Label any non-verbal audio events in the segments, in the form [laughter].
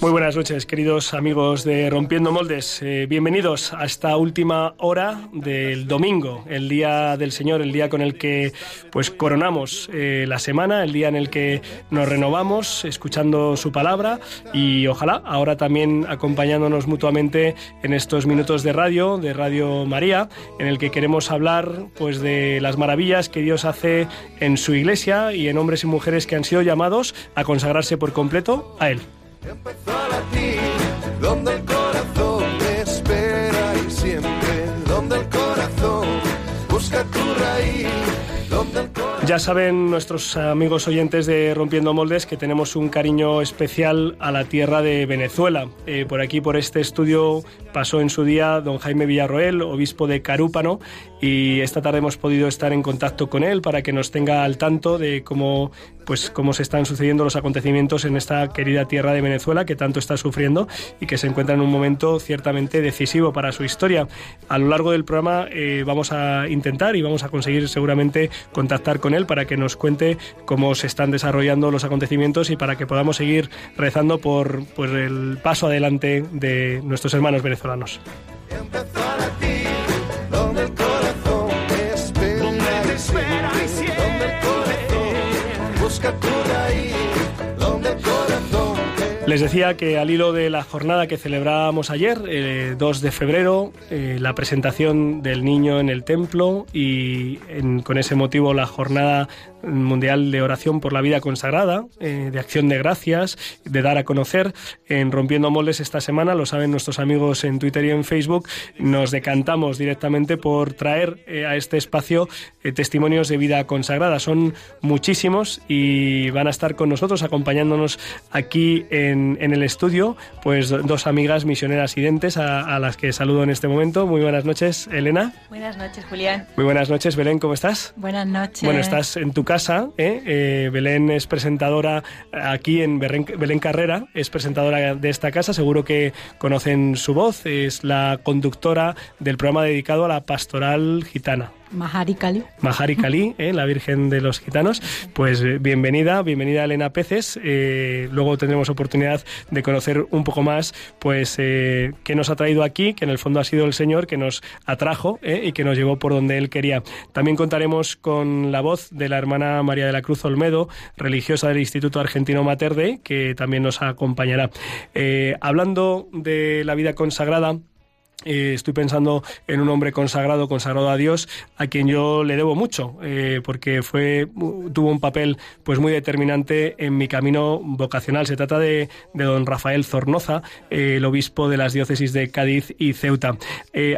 Muy buenas noches, queridos amigos de Rompiendo Moldes. Eh, bienvenidos a esta última hora del domingo, el día del Señor, el día con el que pues coronamos eh, la semana, el día en el que nos renovamos escuchando su palabra y ojalá ahora también acompañándonos mutuamente en estos minutos de radio, de Radio María, en el que queremos hablar pues de las maravillas que Dios hace en su iglesia y en hombres y mujeres que han sido llamados a consagrarse por completo a Él. Empezó a donde el corazón siempre, donde el corazón busca tu raíz. Ya saben nuestros amigos oyentes de Rompiendo Moldes que tenemos un cariño especial a la tierra de Venezuela. Eh, por aquí, por este estudio, pasó en su día don Jaime Villarroel, obispo de Carúpano, y esta tarde hemos podido estar en contacto con él para que nos tenga al tanto de cómo, pues, cómo se están sucediendo los acontecimientos en esta querida tierra de Venezuela que tanto está sufriendo y que se encuentra en un momento ciertamente decisivo para su historia. A lo largo del programa eh, vamos a intentar y vamos a conseguir seguramente contactar con él para que nos cuente cómo se están desarrollando los acontecimientos y para que podamos seguir rezando por pues, el paso adelante de nuestros hermanos venezolanos. Les decía que al hilo de la jornada que celebrábamos ayer, eh, 2 de febrero, eh, la presentación del niño en el templo y con ese motivo la jornada mundial de oración por la vida consagrada, eh, de acción de gracias, de dar a conocer en Rompiendo Moldes esta semana, lo saben nuestros amigos en Twitter y en Facebook, nos decantamos directamente por traer eh, a este espacio eh, testimonios de vida consagrada. Son muchísimos y van a estar con nosotros acompañándonos aquí en, en el estudio, pues dos amigas misioneras identes a, a las que saludo en este momento. Muy buenas noches, Elena. Buenas noches, Julián. Muy buenas noches, Belén, ¿cómo estás? Buenas noches. Bueno, estás en tu casa. ¿eh? Eh, Belén es presentadora aquí en Belén, Belén Carrera, es presentadora de esta casa. Seguro que conocen su voz. Es la conductora del programa dedicado a la pastoral gitana. Mahari Kali. Mahari Kali, [laughs] ¿eh? la Virgen de los Gitanos. Pues eh, bienvenida, bienvenida Elena Peces. Eh, luego tendremos oportunidad de conocer un poco más, pues, eh, qué nos ha traído aquí, que en el fondo ha sido el Señor que nos atrajo ¿eh? y que nos llevó por donde Él quería. También contaremos con la voz de la hermana María de la Cruz Olmedo, religiosa del Instituto Argentino Mater Dei, que también nos acompañará. Eh, hablando de la vida consagrada, eh, estoy pensando en un hombre consagrado, consagrado a Dios, a quien yo le debo mucho, eh, porque fue tuvo un papel pues muy determinante en mi camino vocacional. Se trata de, de don Rafael Zornoza, eh, el obispo de las diócesis de Cádiz y Ceuta.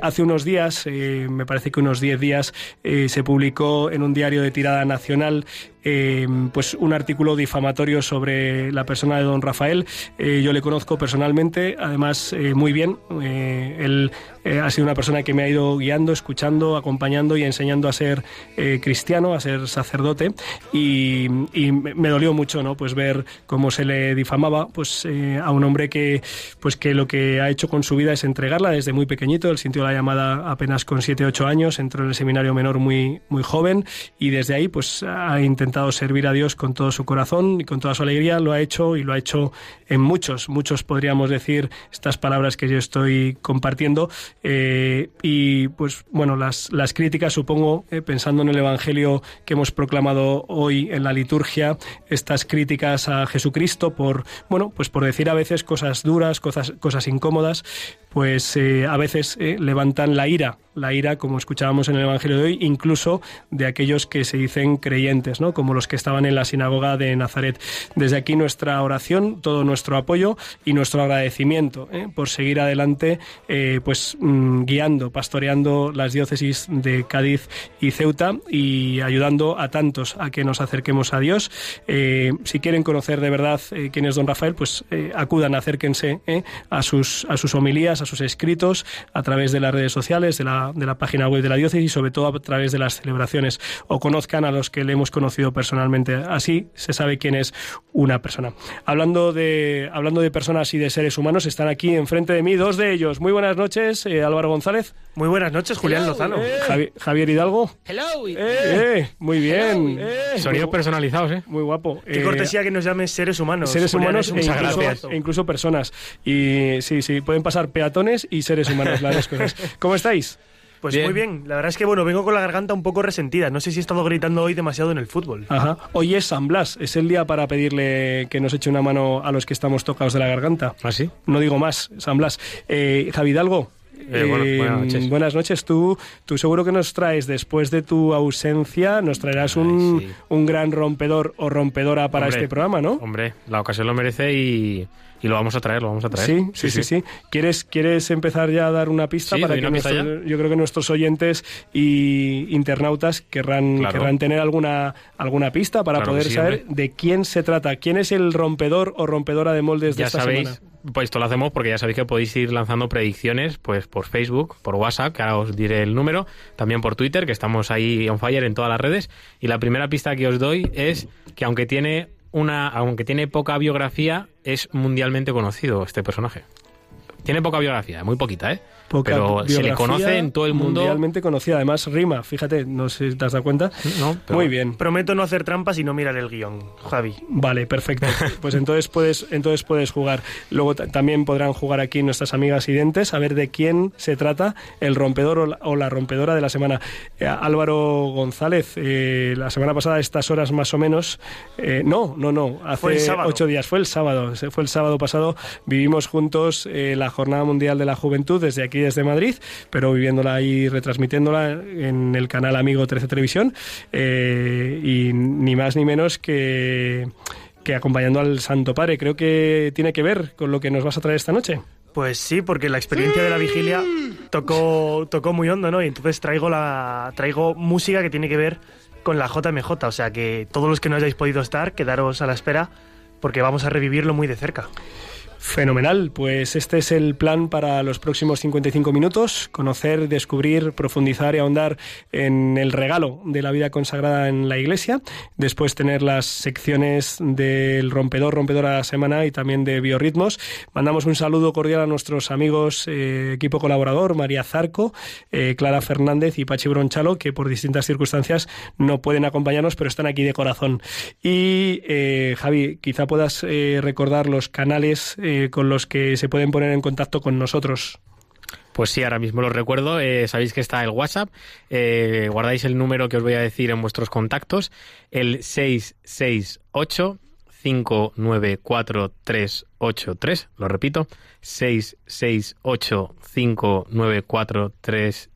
Hace unos días, me parece que unos 10 días, se publicó en un diario de tirada nacional eh, pues un artículo difamatorio sobre la persona de don Rafael. Eh, yo le conozco personalmente, además eh, muy bien. Eh, él eh, ha sido una persona que me ha ido guiando, escuchando, acompañando y enseñando a ser eh, cristiano, a ser sacerdote. Y, me dolió mucho, ¿no? Pues ver cómo se le difamaba, pues eh, a un hombre que, pues que lo que ha hecho con su vida es entregarla desde muy pequeñito. Él sintió la llamada apenas con 7, 8 años, entró en el seminario menor muy, muy joven y desde ahí, pues ha intentado servir a Dios con todo su corazón y con toda su alegría. Lo ha hecho y lo ha hecho en muchos, muchos podríamos decir estas palabras que yo estoy compartiendo. Eh, y pues bueno, las, las críticas, supongo, eh, pensando en el Evangelio que hemos proclamado hoy en la liturgia, estas críticas a Jesucristo por, bueno, pues por decir a veces cosas duras, cosas, cosas incómodas, pues eh, a veces levantan la ira, la ira, como escuchábamos en el Evangelio de hoy, incluso de aquellos que se dicen creyentes, ¿no? como los que estaban en la sinagoga de Nazaret. Desde aquí nuestra oración, todo nuestro apoyo y nuestro agradecimiento ¿eh? por seguir adelante, eh, pues mm, guiando, pastoreando las diócesis de Cádiz y Ceuta y ayudando a tantos a que nos acerquemos a Dios. Eh, si quieren conocer de verdad quién es don Rafael, pues acudan, acérquense a sus a sus homilías, a sus escritos a través de las redes sociales, de la la, de la página web de la diócesis y sobre todo a través de las celebraciones o conozcan a los que le hemos conocido personalmente. Así se sabe quién es una persona. Hablando de, hablando de personas y de seres humanos, están aquí enfrente de mí dos de ellos. Muy buenas noches, eh, Álvaro González. Muy buenas noches, Julián Lozano. Javi- Javier Hidalgo. Hello. Eh, muy bien. Sonidos personalizados, ¿eh? Muy guapo. Qué Eh, cortesía que nos llames seres humanos. seres Julián, humanos e incluso, e incluso personas. Y sí, sí, pueden pasar peatones y seres humanos, las dos cosas. ¿Cómo estáis? Pues Bien. muy bien. La verdad es que, bueno, vengo con la garganta un poco resentida. No sé si he estado gritando hoy demasiado en el fútbol. Ajá. Hoy es San Blas, es el día para pedirle que nos eche una mano a los que estamos tocados de la garganta. ¿Ah, sí? No digo más, San Blas. Eh, Javi Hidalgo. Eh, bueno, buenas noches. buenas noches. Tú, tú seguro que nos traes, después de tu ausencia, nos traerás un, sí. un gran rompedor o rompedora para Hombre, este programa, ¿no? Hombre, la ocasión lo merece y, y lo vamos a traer, lo vamos a traer. Sí, sí, sí, sí, ¿Quieres, ¿Quieres empezar ya a dar una pista Sí, para que yo creo que nuestros oyentes y internautas querrán, Claro. querrán tener alguna, alguna pista para Claro poder saber hombre. de quién se trata, quién es el rompedor o rompedora de moldes de Ya esta sabéis, semana. pues esto lo hacemos porque ya sabéis que podéis ir lanzando predicciones pues por Facebook, por WhatsApp, que ahora os diré el número, también por Twitter, que estamos ahí on fire en todas las redes. Y la primera pista que os doy es que aunque tiene una, aunque tiene poca biografía, es mundialmente conocido este personaje. Tiene poca biografía, muy poquita, ¿eh? Poca Pero se le conoce en todo el mundo. Mundialmente conocida, además rima, fíjate, no sé si te has dado cuenta. No, pero- Muy bien. Prometo no hacer trampas y no mirar el guion, Javi. Vale, perfecto. [laughs] Pues entonces puedes, entonces puedes jugar. Luego ta- también podrán jugar aquí nuestras amigas identes a ver de quién se trata el rompedor o la, o la rompedora de la semana. Eh, Álvaro González, eh, la semana pasada a estas horas más o menos, eh, no, no, no, hace Fue el sábado. ocho días, fue el sábado, fue el sábado pasado, vivimos juntos eh, la Jornada Mundial de la Juventud desde aquí, desde Madrid, pero viviéndola y retransmitiéndola en el canal Amigo 13 Televisión eh, y ni más ni menos que que acompañando al Santo Padre. Creo que tiene que ver con lo que nos vas a traer esta noche. Pues sí, porque la experiencia de la vigilia tocó, tocó muy hondo, ¿no? Y entonces traigo, la, traigo música que tiene que ver con la JMJ. O sea que todos los que no hayáis podido estar, quedaros a la espera porque vamos a revivirlo muy de cerca. Fenomenal, pues este es el plan para los próximos 55 minutos, conocer, descubrir, profundizar y ahondar en el regalo de la vida consagrada en la iglesia, después tener las secciones del rompedor, rompedora semana y también de biorritmos. Mandamos un saludo cordial a nuestros amigos, eh, equipo colaborador, María Zarco, eh, Clara Fernández y Pachi Bronchalo, que por distintas circunstancias no pueden acompañarnos, pero están aquí de corazón. Y eh, Javi, quizá puedas recordar los canales eh, con los que se pueden poner en contacto con nosotros. Pues sí, ahora mismo lo recuerdo. Eh, sabéis que está el WhatsApp. Eh, guardáis el número que os voy a decir en vuestros contactos. El 668 594383. Lo repito. 668 594383.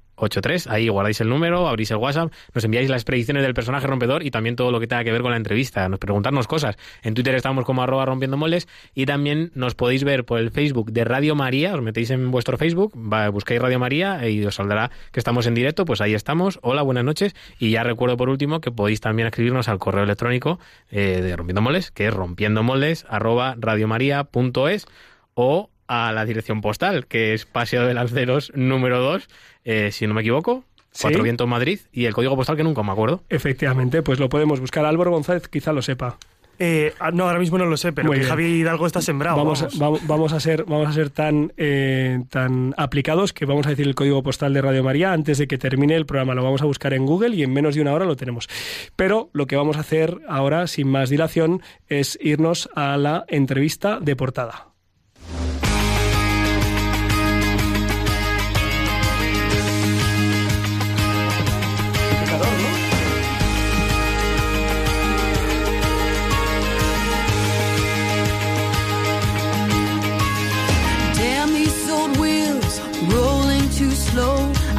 Ahí guardáis el número, abrís el WhatsApp, nos enviáis las predicciones del personaje rompedor y también todo lo que tenga que ver con la entrevista. Nos preguntarnos cosas. En Twitter estamos como arroba rompiendo moldes y también nos podéis ver por el Facebook de Radio María. Os metéis en vuestro Facebook, va- buscáis Radio María y os saldrá que estamos en directo. Pues ahí estamos. Hola, buenas noches. Y ya recuerdo por último que podéis también escribirnos al correo electrónico eh, de Rompiendo Moldes, que es rompiendo moldes arroba radiomaria.es o a la dirección postal, que es Paseo de Lanceros número 2, eh, si no me equivoco, Sí. Cuatro Vientos Madrid, y el código postal que nunca me acuerdo. Efectivamente, pues lo podemos buscar. Álvaro González quizá lo sepa. Eh, ah, no, ahora mismo no lo sé, pero que. Javi Hidalgo está sembrado. vamos, vamos. A, vamos- vamos a ser, vamos a ser tan, eh, tan aplicados que vamos a decir el código postal de Radio María antes de que termine el programa. Lo vamos a buscar en Google y en menos de una hora lo tenemos. Pero lo que vamos a hacer ahora, sin más dilación, es irnos a la entrevista de portada.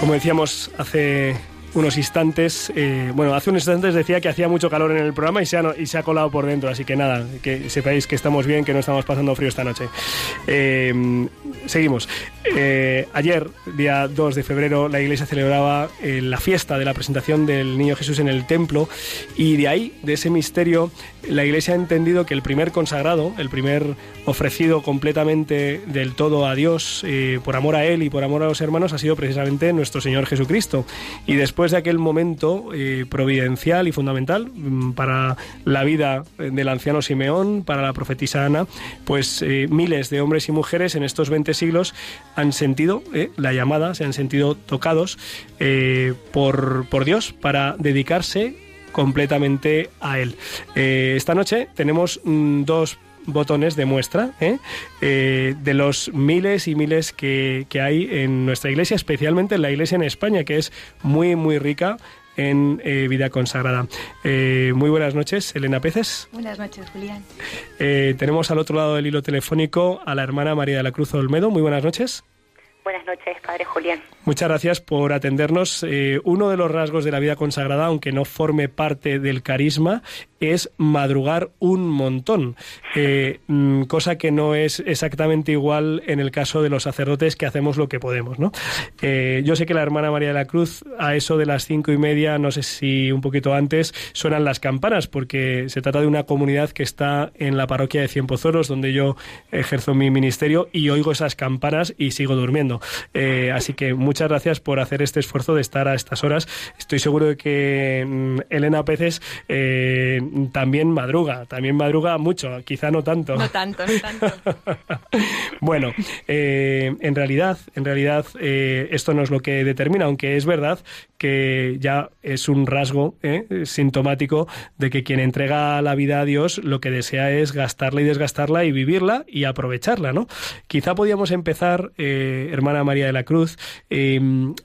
Como decíamos hace unos instantes, eh, bueno, hace unos instantes decía que hacía mucho calor en el programa y se, ha, y se ha colado por dentro, así que nada, que sepáis que estamos bien, que no estamos pasando frío esta noche. Eh, seguimos. Eh, ayer, día 2 de febrero, la iglesia celebraba la fiesta de la presentación del Niño Jesús en el templo y de ahí, de ese misterio, la iglesia ha entendido que el primer consagrado, el primer ofrecido completamente del todo a Dios, por amor a Él y por amor a los hermanos, ha sido precisamente nuestro Señor Jesucristo. Y después de aquel momento eh, providencial y fundamental mm, para la vida del anciano Simeón, para la profetisa Ana, pues eh, miles de hombres y mujeres en estos 20 siglos han sentido eh, la llamada, se han sentido tocados eh, por, por Dios para dedicarse completamente a Él. Eh, esta noche tenemos mm, dos botones de muestra ¿eh? Eh, de los miles y miles que, que hay en nuestra iglesia, especialmente en la iglesia en España, que es muy, muy rica en eh, vida consagrada. Eh, muy buenas noches, Elena Peces. Buenas noches, Julián. Eh, tenemos al otro lado del hilo telefónico a la hermana María de la Cruz Olmedo. Muy buenas noches. Buenas noches, Padre Julián. Muchas gracias por atendernos. Eh, uno de los rasgos de la vida consagrada, aunque no forme parte del carisma, es madrugar un montón, eh, mm, cosa que no es exactamente igual en el caso de los sacerdotes que hacemos lo que podemos. ¿no? Eh, yo sé que la hermana María de la Cruz, a eso de las cinco y media, no sé si un poquito antes, suenan las campanas, porque se trata de una comunidad que está en la parroquia de Cienpozuelos, donde yo ejerzo mi ministerio, y oigo esas campanas y sigo durmiendo. Así que muchas gracias por hacer este esfuerzo de estar a estas horas. Estoy seguro de que mm, Elena Peces eh, también madruga, también madruga mucho, quizá no tanto. No tanto, no tanto. [laughs] bueno, eh, en realidad, en realidad eh, esto no es lo que determina, aunque es verdad que ya es un rasgo eh, sintomático de que quien entrega la vida a Dios lo que desea es gastarla y desgastarla y vivirla y aprovecharla, ¿no? Quizá podíamos empezar, hermana María de la Cruz, eh,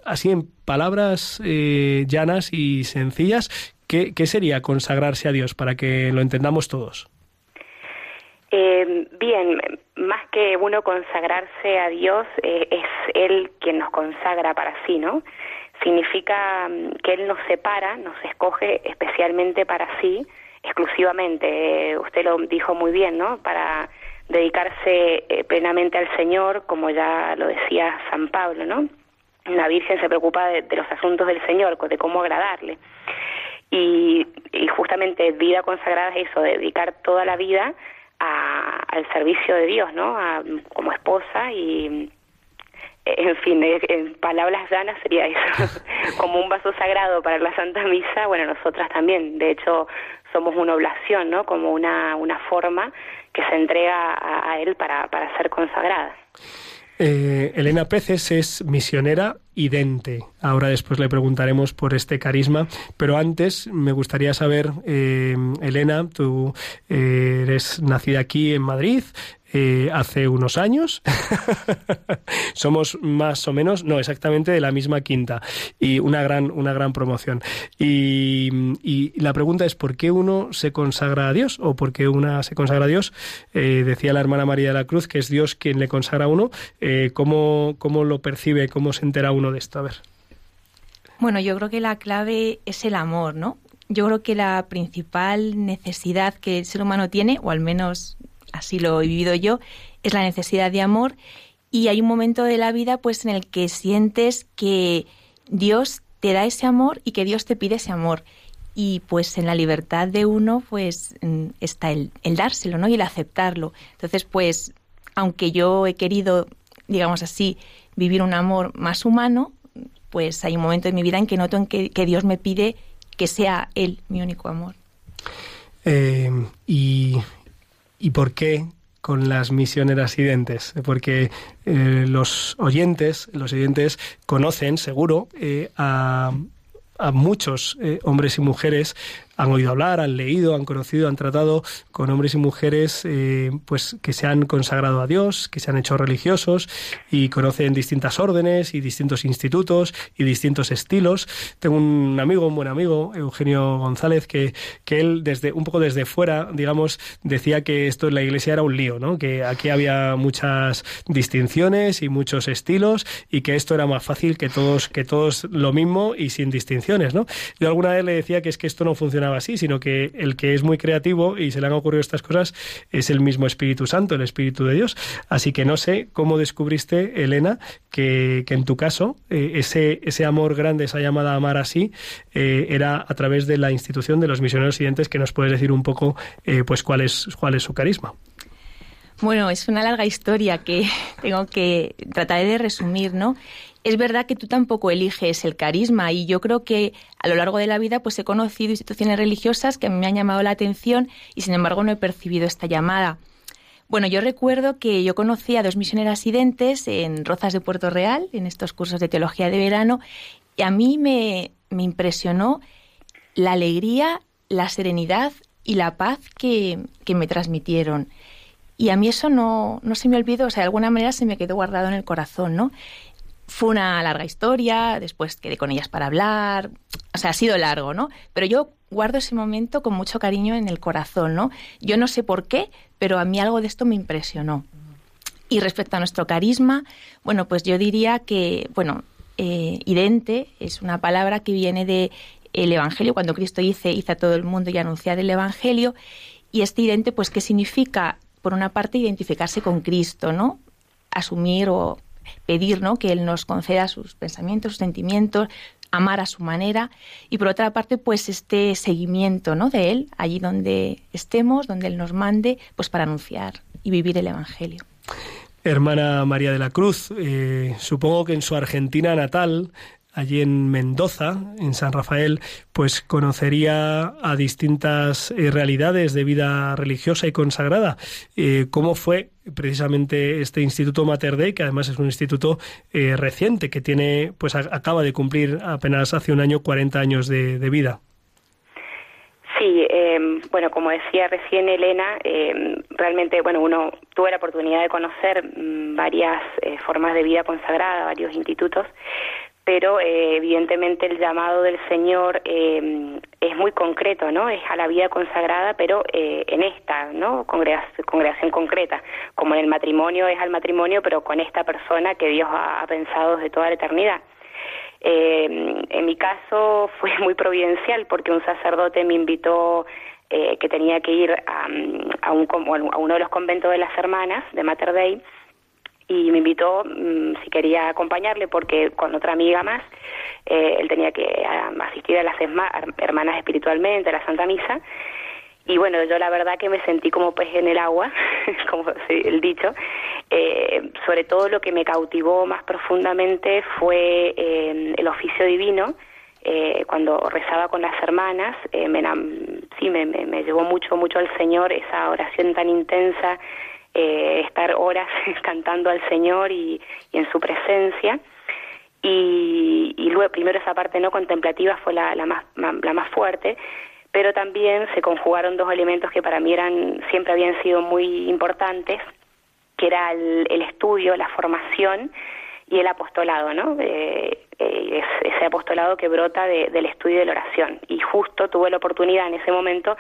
así en palabras eh, llanas y sencillas, ¿qué, ¿qué sería consagrarse a Dios para que lo entendamos todos? Eh, bien, más que uno consagrarse a Dios, eh, es Él quien nos consagra para sí, ¿no? Significa mm, que Él nos separa, nos escoge especialmente para sí, exclusivamente. Eh, usted lo dijo muy bien, ¿no? Para dedicarse plenamente al Señor, como ya lo decía San Pablo, ¿no? La Virgen se preocupa de, de los asuntos del Señor, de cómo agradarle. Y, justamente vida consagrada es eso, dedicar toda la vida a, al servicio de Dios, ¿no? A- como esposa y, en fin, en palabras llanas sería eso, [laughs] como un vaso sagrado para la Santa Misa, bueno, nosotras también, de hecho, somos una oblación, ¿no? Como una, una forma que se entrega a, a Él para, para ser consagrada. Eh, Elena Peces es misionera idente. Ahora después le preguntaremos por este carisma, pero antes me gustaría saber, eh, Elena, tú eh, eres nacida aquí en Madrid. Eh, hace unos años. [laughs] Somos más o menos no exactamente de la misma quinta. Y una gran una gran promoción. Y, y la pregunta es por qué uno se consagra a Dios o por qué una se consagra a Dios Eh, decía la hermana María de la Cruz que es Dios quien le consagra a uno. Eh, ¿cómo, cómo lo percibe cómo se entera uno de esto a ver. Bueno, yo creo que la clave es el amor, ¿no? Yo creo que la principal necesidad que el ser humano tiene, o al menos así lo he vivido yo, es la necesidad de amor. Y hay un momento de la vida, pues, en el que sientes que Dios te da ese amor y que Dios te pide ese amor. Y pues en la libertad de uno, pues mm, está el, el dárselo, ¿no? Y el aceptarlo. Entonces, pues, aunque yo he querido, digamos así, vivir un amor más humano, pues hay un momento en mi vida en que noto en que, que Dios me pide que sea Él mi único amor. Eh, y, ¿Y por qué con las misioneras identes? Porque eh, los oyentes, los oyentes conocen seguro eh, a, a muchos eh, hombres y mujeres han oído hablar, han leído, han conocido, han tratado con hombres y mujeres eh, pues que se han consagrado a Dios, que se han hecho religiosos y conocen distintas órdenes y distintos institutos y distintos estilos. Tengo un amigo, un buen amigo, Eugenio González, que, que él desde un poco desde fuera, digamos, decía que esto en la iglesia era un lío, ¿no? Que aquí había muchas distinciones y muchos estilos y que esto era más fácil que todos que todos lo mismo y sin distinciones, ¿no? Yo alguna vez le decía que es que esto no así, sino que el que es muy creativo y se le han ocurrido estas cosas es el mismo Espíritu Santo, el Espíritu de Dios. Así que no sé cómo descubriste, Elena, que, en tu caso eh, ese, ese amor grande, esa llamada a amar así, eh, era a través de la institución de los misioneros siguientes, que nos puedes decir un poco eh, pues cuál es, cuál es su carisma. Bueno, es una larga historia que [laughs] tengo que tratar de resumir, ¿no? Es verdad que tú tampoco eliges el carisma y yo creo que a lo largo de la vida pues he conocido instituciones religiosas que me han llamado la atención y sin embargo no he percibido esta llamada. Bueno, yo recuerdo que yo conocí a dos misioneras residentes en Rozas de Puerto Real, en estos cursos de teología de verano, y a mí me, me impresionó la alegría, la serenidad y la paz que, que me transmitieron. Y a mí eso no, no se me olvidó, o sea, de alguna manera se me quedó guardado en el corazón, ¿no? Fue una larga historia, después quedé con ellas para hablar, o sea, ha sido largo, ¿no? Pero yo guardo ese momento con mucho cariño en el corazón, ¿no? Yo no sé por qué, pero a mí algo de esto me impresionó. Y respecto a nuestro carisma, bueno, pues yo diría que, bueno, eh, idente es una palabra que viene de el Evangelio, cuando Cristo dice, hice a todo el mundo y anunciar el Evangelio, y este idente, pues, ¿qué significa? Por una parte, identificarse con Cristo, ¿no? Asumir o pedir, ¿no? Que Él nos conceda sus pensamientos, sus sentimientos, amar a su manera, y por otra parte, pues, este seguimiento, ¿no? De Él, allí donde estemos, donde Él nos mande, pues, para anunciar y vivir el Evangelio. Hermana María de la Cruz, eh, supongo que en su Argentina natal allí en Mendoza, en San Rafael, pues conocería a distintas eh, realidades de vida religiosa y consagrada. Eh, ¿Cómo fue precisamente este Instituto Mater Dei, que además es un instituto eh, reciente, que tiene, pues a- acaba de cumplir apenas hace un año 40 años de, vida? Sí, eh, bueno, como decía recién Elena, eh, realmente, bueno, uno tuve la oportunidad de conocer mm, varias eh, formas de vida consagrada, varios institutos, pero eh, evidentemente el llamado del Señor eh, es muy concreto, ¿no? Es a la vida consagrada, pero eh, en esta, ¿no? Congregación, congregación concreta, como en el matrimonio es al matrimonio, pero con esta persona que Dios ha, pensado desde toda la eternidad. Eh, en mi caso [laughs] fue muy providencial porque un sacerdote me invitó eh, que tenía que ir a, a, un, a uno de los conventos de las hermanas de Mater Dei y me invitó mm, si quería acompañarle porque con otra amiga más eh, él tenía que ah, asistir a las esma- hermanas espiritualmente, a la Santa Misa y bueno, yo la verdad que me sentí como pez en el agua, [laughs] como el dicho. Eh, sobre todo lo que me cautivó más profundamente fue eh, el oficio divino. Eh, cuando rezaba con las hermanas, eh, me, sí, me, me llevó mucho, mucho al Señor esa oración tan intensa, eh, estar horas [laughs] cantando al Señor y, en su presencia. Y, y luego, primero esa parte no contemplativa fue la, la, más, la más fuerte, pero también se conjugaron dos elementos que para mí eran siempre habían sido muy importantes, que era el, el estudio, la formación y el apostolado, ¿no? Eh, eh, es- ese apostolado que brota de- del estudio de la oración. Y justo tuve la oportunidad en ese momento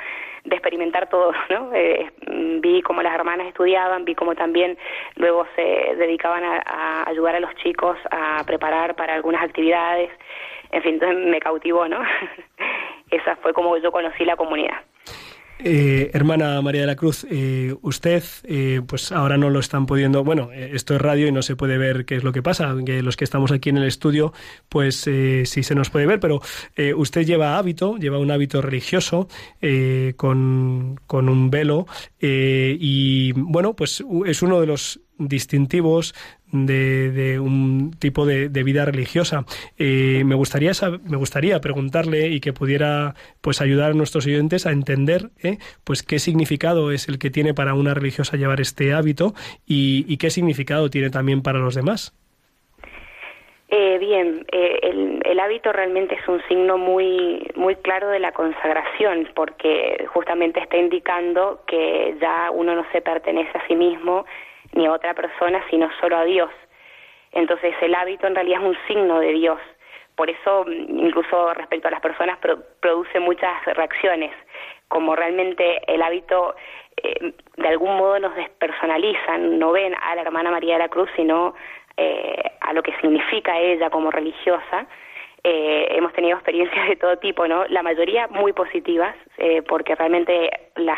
de experimentar todo, [laughs] ¿no? Eh, vi cómo las hermanas estudiaban, vi cómo también luego se dedicaban a, a ayudar a los chicos a preparar para algunas actividades. En fin, entonces me cautivó, ¿no? [laughs] Esa fue como yo conocí la comunidad. Eh, hermana María de la Cruz, eh, usted, eh, pues ahora no lo están pudiendo. Bueno, eh, esto es radio y no se puede ver qué es lo que pasa. Que los que estamos aquí en el estudio, pues eh, sí se nos puede ver, pero eh, usted lleva hábito, lleva un hábito religioso con, con un velo y bueno, pues es uno de los distintivos de, de un tipo de, vida religiosa. Eh, me gustaría me gustaría preguntarle y que pudiera pues ayudar a nuestros oyentes a entender ¿eh? pues qué significado es el que tiene para una religiosa llevar este hábito y, y qué significado tiene también para los demás. Eh, bien, eh, el, el, hábito realmente es un signo muy, muy claro de la consagración, porque justamente está indicando que ya uno no se pertenece a sí mismo ni a otra persona, sino solo a Dios. Entonces el hábito en realidad es un signo de Dios. Por eso, incluso respecto a las personas, produce muchas reacciones. Como realmente el hábito eh, de algún modo nos despersonaliza, no ven a la hermana María de la Cruz, sino eh, a lo que significa ella como religiosa. Eh, hemos tenido experiencias de todo tipo, ¿no? La mayoría muy positivas, eh, porque realmente la,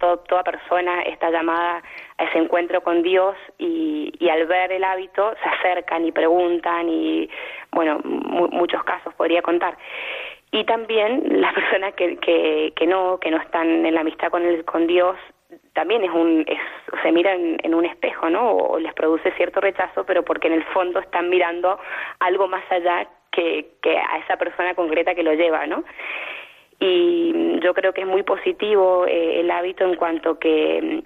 toda persona está llamada a ese encuentro con Dios y, y, al ver el hábito se acercan y preguntan y, bueno, muchos casos podría contar. Y también las [laughs] personas que, que, que no, que no están en la amistad con, el, con Dios, también es un es, se miran en un espejo, ¿no? O les produce cierto rechazo, pero porque en el fondo están mirando algo más allá que, que a esa persona concreta que lo lleva, ¿no? Y yo creo que es muy positivo eh, el hábito en cuanto que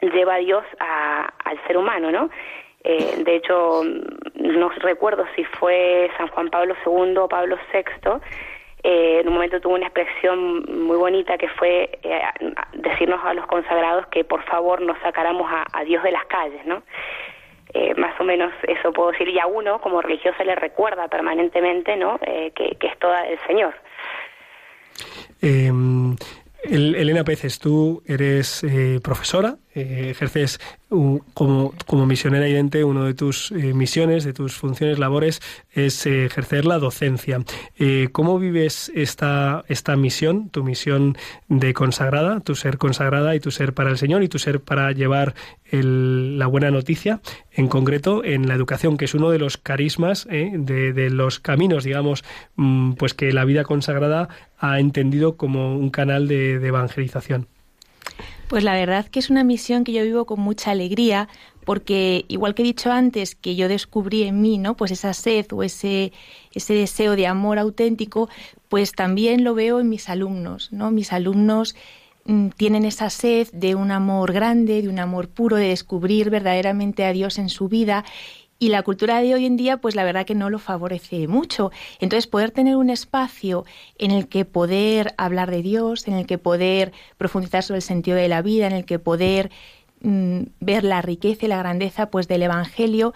lleva a Dios a, al ser humano, ¿no? Eh, de hecho, no recuerdo si fue San Juan Pablo II o Pablo VI, eh, en un momento tuvo una expresión muy bonita que fue eh, decirnos a los consagrados que por favor nos sacáramos a, Dios de las calles, ¿no? Eh, más o menos eso puedo decir, y a uno como religiosa le recuerda permanentemente, ¿no? que, que es toda el Señor. Em, Elena Peces, tú eres profesora, ejerces como, como misionera evidente, una de tus eh, misiones, de tus funciones, labores, es eh, ejercer la docencia. Eh, ¿Cómo vives esta, esta misión, tu misión de consagrada, tu ser consagrada y tu ser para el Señor y tu ser para llevar la buena noticia, en concreto en la educación, que es uno de los carismas, de, de, los caminos, digamos, mm, pues que la vida consagrada ha entendido como un canal de evangelización? Pues la verdad que es una misión que yo vivo con mucha alegría porque igual que he dicho antes que yo descubrí en mí, ¿no? Pues esa sed o ese ese deseo de amor auténtico, pues también lo veo en mis alumnos, ¿no? Mis alumnos mm, tienen esa sed de un amor grande, de un amor puro, de descubrir verdaderamente a Dios en su vida y la cultura de hoy en día, pues la verdad que no lo favorece mucho. Entonces, poder tener un espacio en el que poder hablar de Dios, en el que poder profundizar sobre el sentido de la vida, en el que poder mm, ver la riqueza y la grandeza pues del Evangelio,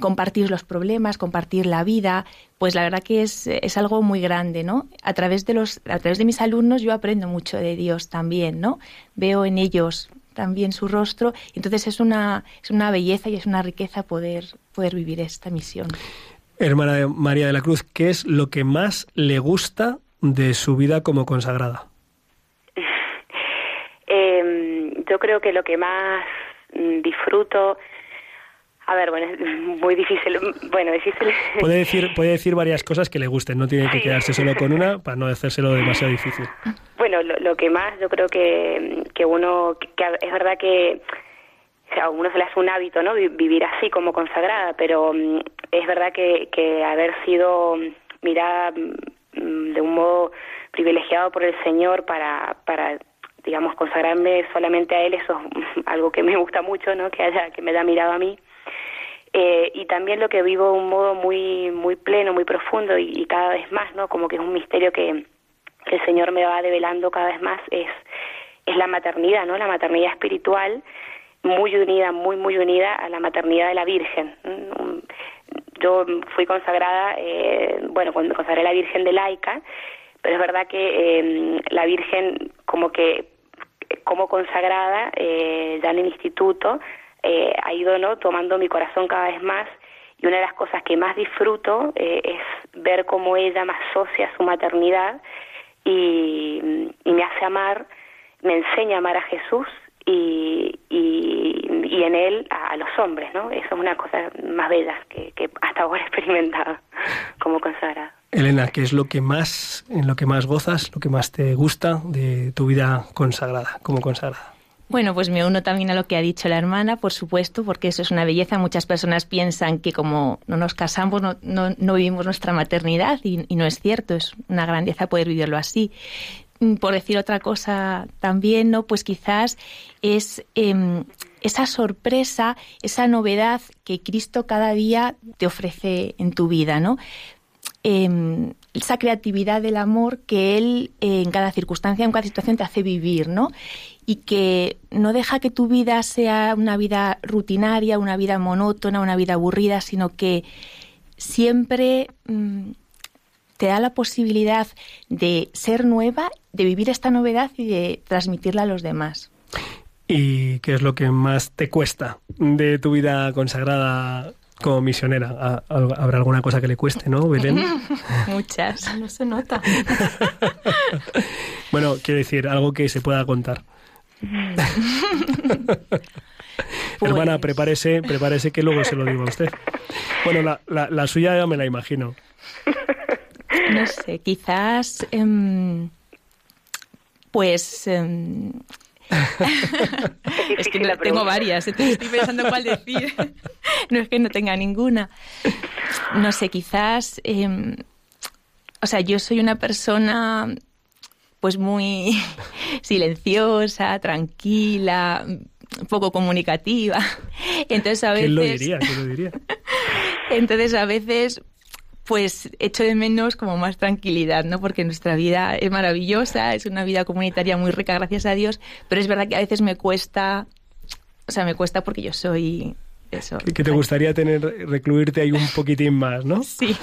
compartir los problemas, compartir la vida, pues la verdad que es, es, algo muy grande, ¿no? A través de los, a través de mis alumnos yo aprendo mucho de Dios también, ¿no? Veo en ellos también su rostro. Entonces es una, es una belleza y es una riqueza poder, poder vivir esta misión. Hermana María de la Cruz, ¿qué es lo que más le gusta de su vida como consagrada? [laughs] Em, yo creo que lo que más mm, disfruto a ver, bueno, es muy difícil. Bueno, difícil. Puede decir, puede decir varias cosas que le gusten, no tiene que quedarse solo con una para no hacérselo demasiado difícil. Bueno, lo, que más yo creo que, que uno, que es verdad que a uno se le hace un hábito, ¿no? Vivir así como consagrada, pero mm, es verdad que, que haber sido mirada mm, de un modo privilegiado por el Señor para, para digamos, consagrarme solamente a Él, eso es [laughs] algo que me gusta mucho, ¿no? Que haya, que me haya mirado a mí eh, y también lo que vivo de un modo muy muy pleno, muy profundo y, cada vez más, ¿no? Como que es un misterio que, el Señor me va develando cada vez más es es la maternidad, ¿no? La maternidad espiritual muy unida, muy muy unida a la maternidad de la Virgen. Yo fui consagrada, eh, bueno, cuando consagré la Virgen de laica, pero es verdad que eh, la Virgen como que como consagrada eh, ya en el instituto eh, ha ido ¿no? tomando mi corazón cada vez más y una de las cosas que más disfruto eh, es ver cómo ella me asocia su maternidad y, me hace amar, me enseña a amar a Jesús y, y, en él a, los hombres, ¿no? Eso es una cosa más bella que, que hasta ahora he experimentado como consagrada. Elena, ¿qué es lo que más, en lo que más gozas, lo que más te gusta de tu vida consagrada, como consagrada? Bueno, pues me uno también a lo que ha dicho la hermana, por supuesto, porque eso es una belleza. Muchas personas piensan que como no nos casamos no, no, vivimos nuestra maternidad y, no es cierto, es una grandeza poder vivirlo así. mm, por decir otra cosa también, ¿no? Pues quizás es em, esa sorpresa, esa novedad que Cristo cada día te ofrece en tu vida, ¿no? Em, esa creatividad del amor que Él en cada circunstancia, en cada situación te hace vivir, ¿no? Y que no deja que tu vida sea una vida rutinaria, una vida monótona, una vida aburrida, sino que siempre mm, te da la posibilidad de ser nueva, de vivir esta novedad y de transmitirla a los demás. ¿Y qué es lo que más te cuesta de tu vida consagrada como misionera? ¿Habrá alguna cosa que le cueste, no, Belén? [laughs] Muchas. No se nota. [laughs] bueno, quiero decir, algo que se pueda contar. [laughs] Hermana, pues prepárese, prepárese que luego se lo digo a usted. Bueno, la, la, la suya ya me la imagino. No sé, quizás... Em, pues... Em, [laughs] es que tengo varias, entonces estoy pensando cuál decir. [laughs] no es que no tenga ninguna. No sé, quizás, em, o sea, yo soy una persona pues muy [laughs] silenciosa, tranquila, poco comunicativa. [laughs] Entonces a veces... ¿Quién lo diría? ¿Quién lo diría? [laughs] Entonces a veces pues echo de menos como más tranquilidad, ¿no? Porque nuestra vida es maravillosa, es una vida comunitaria muy rica, gracias a Dios, pero es verdad que a veces me cuesta, o sea, me cuesta porque yo soy eso. Que te gustaría tener, recluirte ahí un [laughs] poquitín más, ¿no? Sí.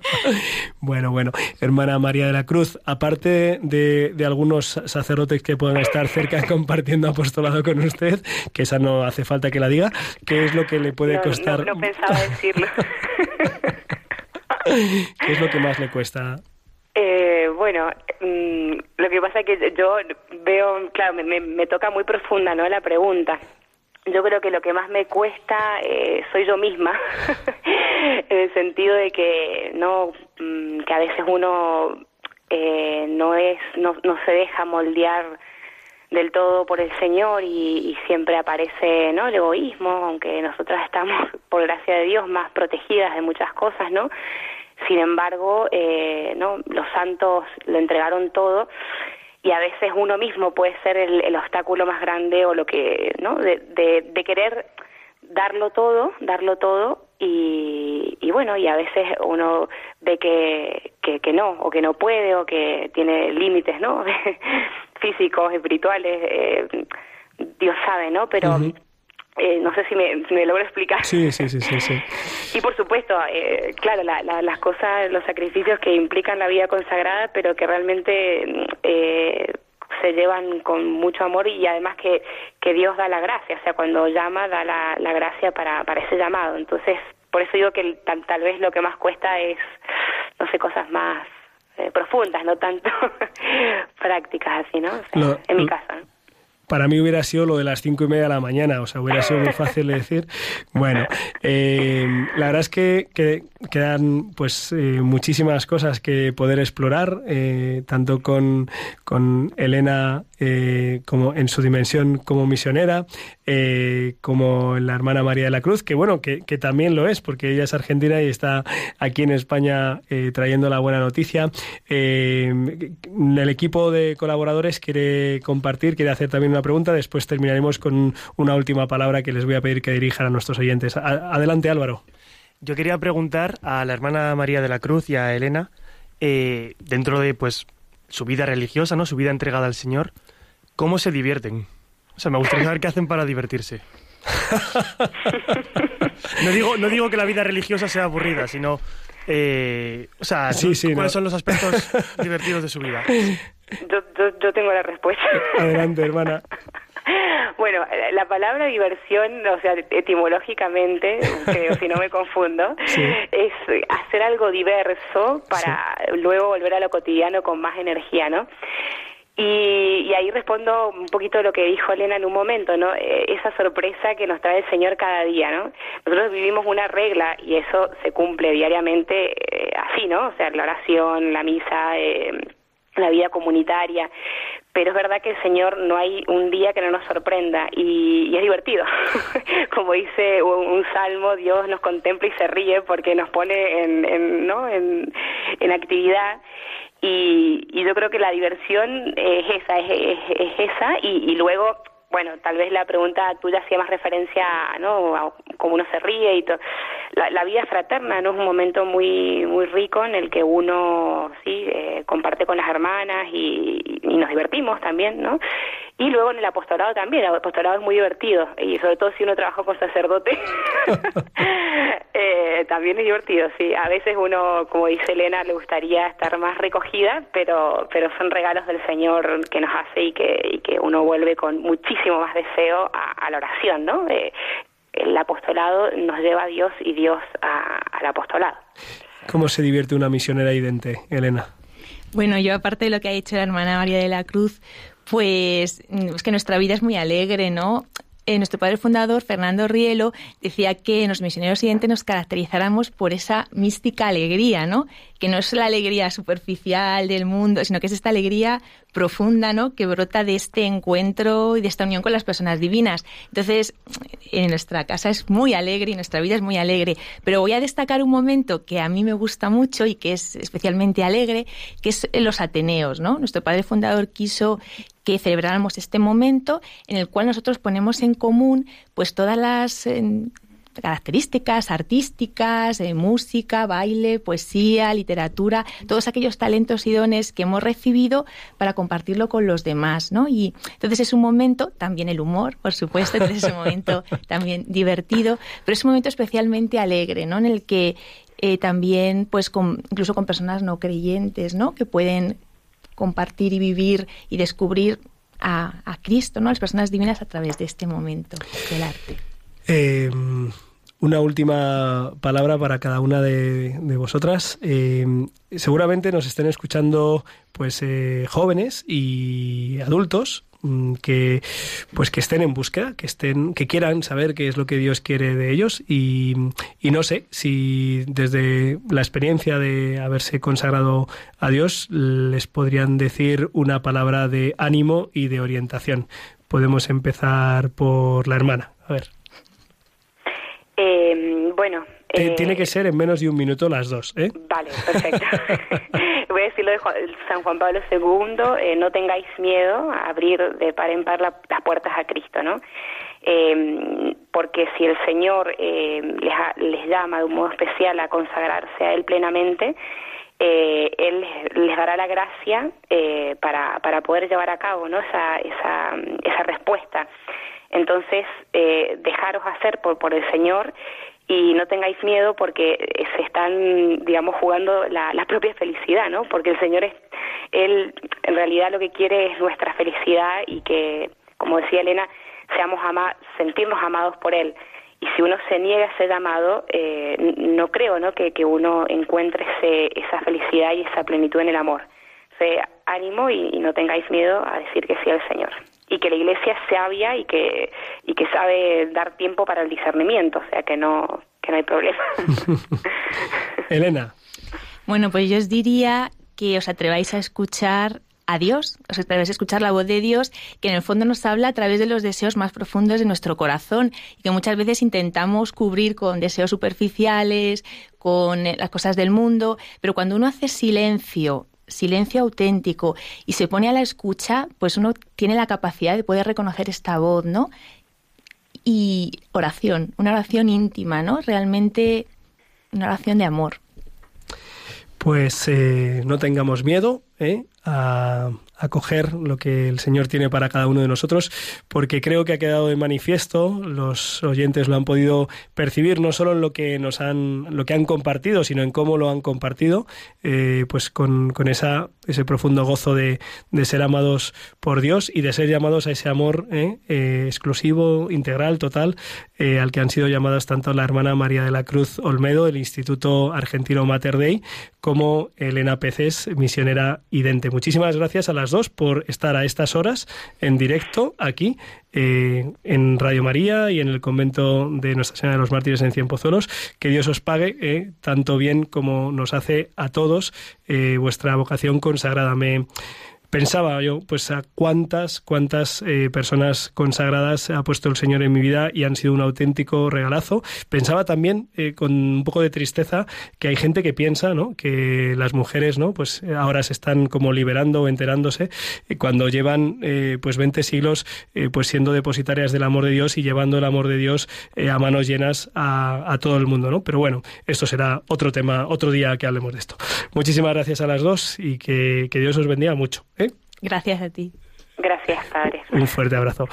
[laughs] bueno, bueno. Hermana María de la Cruz, aparte de, de, algunos sacerdotes que puedan estar cerca [laughs] compartiendo apostolado con usted, que esa no hace falta que la diga, ¿qué es lo que le puede costar? No, no pensaba decirlo. ¿Qué es lo que más le cuesta? Eh, bueno, mm, lo que pasa es que yo veo, claro, me, me, toca muy profunda, ¿no? La pregunta. Yo creo que lo que más me cuesta eh, soy yo misma, [laughs] en el sentido de que no, mm, que a veces uno eh, no es, no, no se deja moldear del todo por el Señor y, siempre aparece no el egoísmo aunque nosotras estamos [laughs] por gracia de Dios más protegidas de muchas cosas no sin embargo, eh, ¿no? los santos lo entregaron todo y a veces uno mismo puede ser el, obstáculo más grande o lo que, ¿no? De, de, querer darlo todo, darlo todo y, y, bueno, y a veces uno ve que, que, no, o que no puede, o que tiene límites, ¿no? [laughs] Físicos, espirituales, eh, Dios sabe, ¿no? Pero... Eh, no sé si me, me, logro explicar. Sí, sí, sí, sí. [laughs] y por supuesto, eh, claro, las cosas, los sacrificios que implican la vida consagrada, pero que realmente eh, se llevan con mucho amor y además que, que Dios da la gracia, o sea, cuando llama, da la, la gracia para, para ese llamado. Entonces, por eso digo que tal, tal vez lo que más cuesta es, no sé, cosas más eh, profundas, no tanto [laughs] prácticas así, ¿no? en mi caso. Para mí hubiera sido lo de las cinco y media de la mañana, o sea, hubiera sido muy fácil de decir. Bueno, eh, la verdad es que, quedan pues eh, muchísimas cosas que poder explorar, eh, tanto con, con Elena como en su dimensión como misionera, como la hermana María de la Cruz, que bueno, que, que, también lo es, porque ella es argentina y está aquí en España trayendo la buena noticia. el equipo de colaboradores quiere compartir, quiere hacer también una pregunta, después terminaremos con una última palabra que les voy a pedir que dirijan a nuestros oyentes. adelante, Álvaro. Yo quería preguntar a la hermana María de la Cruz y a Elena, eh, dentro de pues su vida religiosa, ¿no? Su vida entregada al Señor, ¿cómo se divierten? O sea, me gustaría saber qué hacen para divertirse. [laughs] no digo, no digo que la vida religiosa sea aburrida, sino eh, o sea, ¿cuáles son los aspectos divertidos de su vida? [laughs] Yo, yo, tengo la respuesta. [laughs] Adelante, hermana. Bueno, la palabra diversión, o sea, etimológicamente, creo, si no me confundo, es hacer algo diverso para luego volver a lo cotidiano con más energía, ¿no? Y, y, ahí respondo un poquito lo que dijo Elena en un momento, ¿no? Eh, esa sorpresa que nos trae el Señor cada día, ¿no? Nosotros vivimos una regla y eso se cumple diariamente eh, así, ¿no? O sea, la oración, la misa, eh, la vida comunitaria, pero es verdad que el Señor no hay un día que no nos sorprenda y, es divertido. [laughs] Como dice un, salmo, Dios nos contempla y se ríe porque nos pone en, ¿no? en, en actividad Y, y yo creo que la diversión es esa, es, es- es esa, y luego, bueno, tal vez la pregunta tuya hacía más referencia ¿no? a cómo uno se ríe y todo. La, vida fraterna no es un momento muy muy rico en el que uno sí eh, comparte con las hermanas y, y nos divertimos también, ¿no? Y luego en el apostolado también, el apostolado es muy divertido y sobre todo si uno trabaja con sacerdote, [laughs] eh, también es divertido, sí. A veces uno, como dice Elena, le gustaría estar más recogida, pero pero son regalos del Señor que nos hace y que, y que uno vuelve con muchísimo más deseo a, a la oración, ¿no? Eh, el apostolado nos lleva a Dios y Dios a- al apostolado. ¿Cómo se divierte una misionera idente, Elena? Bueno, yo aparte de lo que ha dicho la hermana María de la Cruz, pues mm, es que nuestra vida es muy alegre, ¿no? Eh, nuestro padre fundador, Fernando Rielo, decía que en los misioneros siguientes nos caracterizáramos por esa mística alegría, ¿no? Que no es la alegría superficial del mundo, sino que es esta alegría profunda, ¿no? Que brota de este encuentro y de esta unión con las personas divinas. Entonces, en nuestra casa es muy alegre y nuestra vida es muy alegre. Pero voy a destacar un momento que a mí me gusta mucho y que es especialmente alegre, que es los Ateneos, ¿no? Nuestro padre fundador quiso que celebráramos este momento en el cual nosotros ponemos en común pues todas las eh, características artísticas, eh, música, baile, poesía, literatura, todos aquellos talentos y dones que hemos recibido para compartirlo con los demás, ¿no? Y entonces es un momento, también el humor, por supuesto, entonces es un momento [laughs] también divertido, pero es un momento especialmente alegre, ¿no? En el que eh, también, pues, con, incluso con personas no creyentes, ¿no? Que pueden compartir y vivir y descubrir a, a Cristo, ¿no? Las personas divinas a través de este momento del arte. Eh, una última palabra para cada una de, de vosotras. Eh, seguramente nos estén escuchando pues eh, jóvenes y adultos que pues que estén en búsqueda, que estén, que quieran saber qué es lo que Dios quiere de ellos y, y no sé si desde la experiencia de haberse consagrado a Dios les podrían decir una palabra de ánimo y de orientación. Podemos empezar por la hermana. A ver. Eh, bueno. Eh, Tiene que ser en menos de un minuto las dos, ¿eh? Vale, perfecto. [laughs] San Juan Pablo II, eh, no tengáis miedo a abrir de par en par la- las puertas a Cristo, ¿no? Eh, porque si el Señor eh, les, ha- les llama de un modo especial a consagrarse a Él plenamente, eh, Él les, dará la gracia eh, para, para poder llevar a cabo ¿no? esa, esa, respuesta. Entonces, dejaros hacer por, por el Señor y no tengáis miedo porque eh, se están, digamos, jugando la, propia felicidad, ¿no? Porque el Señor es, Él en realidad lo que quiere es nuestra felicidad y que, como decía Elena, seamos ama sentirnos amados por Él. Y si uno se niega a ese llamado, eh, no creo, ¿no? Que, uno encuentre ese, esa felicidad y esa plenitud en el amor. O sea, ánimo y no tengáis miedo a decir que sí al Señor. Y que la iglesia es sabia y que, y que sabe dar tiempo para el discernimiento, o sea que no, que no hay problema. [laughs] Elena, Bueno, pues yo os diría que os atreváis a escuchar a Dios, os atreváis a escuchar la voz de Dios, que en el fondo nos habla a través de los deseos más profundos de nuestro corazón y que muchas veces intentamos cubrir con deseos superficiales, con las cosas del mundo, pero cuando uno hace silencio, silencio auténtico y se pone a la escucha, pues uno tiene la capacidad de poder reconocer esta voz, ¿no? Y oración, una oración íntima, ¿no? Realmente una oración de amor. pues eh, no tengamos miedo ¿eh? A acoger lo que el Señor tiene para cada uno de nosotros, porque creo que ha quedado de manifiesto, los oyentes lo han podido percibir no solo en lo que nos han, lo que han compartido, sino en cómo lo han compartido, eh, pues con, con esa, ese profundo gozo de, de ser amados por Dios y de ser llamados a ese amor ¿eh? Eh, exclusivo, integral, total, al que han sido llamadas tanto la hermana María de la Cruz Olmedo del Instituto Argentino Mater Dei como Elena Peces, misionera idente. Muchísimas gracias a las dos por estar a estas horas en directo aquí eh, en Radio María y en el convento de Nuestra Señora de los Mártires en Cienpozuelos. Que Dios os pague eh, tanto bien como nos hace a todos eh, vuestra vocación consagradame pensaba yo, pues a cuántas, cuántas eh, personas consagradas ha puesto el Señor en mi vida y han sido un auténtico regalazo. Pensaba también, eh, con un poco de tristeza, que hay gente que piensa, ¿no? Que las mujeres, ¿no? Pues eh, ahora se están como liberando o enterándose eh, cuando llevan, eh, pues 20 siglos, eh, pues siendo depositarias del amor de Dios y llevando el amor de Dios a manos llenas a, a todo el mundo, ¿no? Pero bueno, esto será otro tema, otro día que hablemos de esto. Muchísimas gracias a las dos y que, que Dios os bendiga mucho. Gracias a ti. Gracias, Padre. Un fuerte abrazo.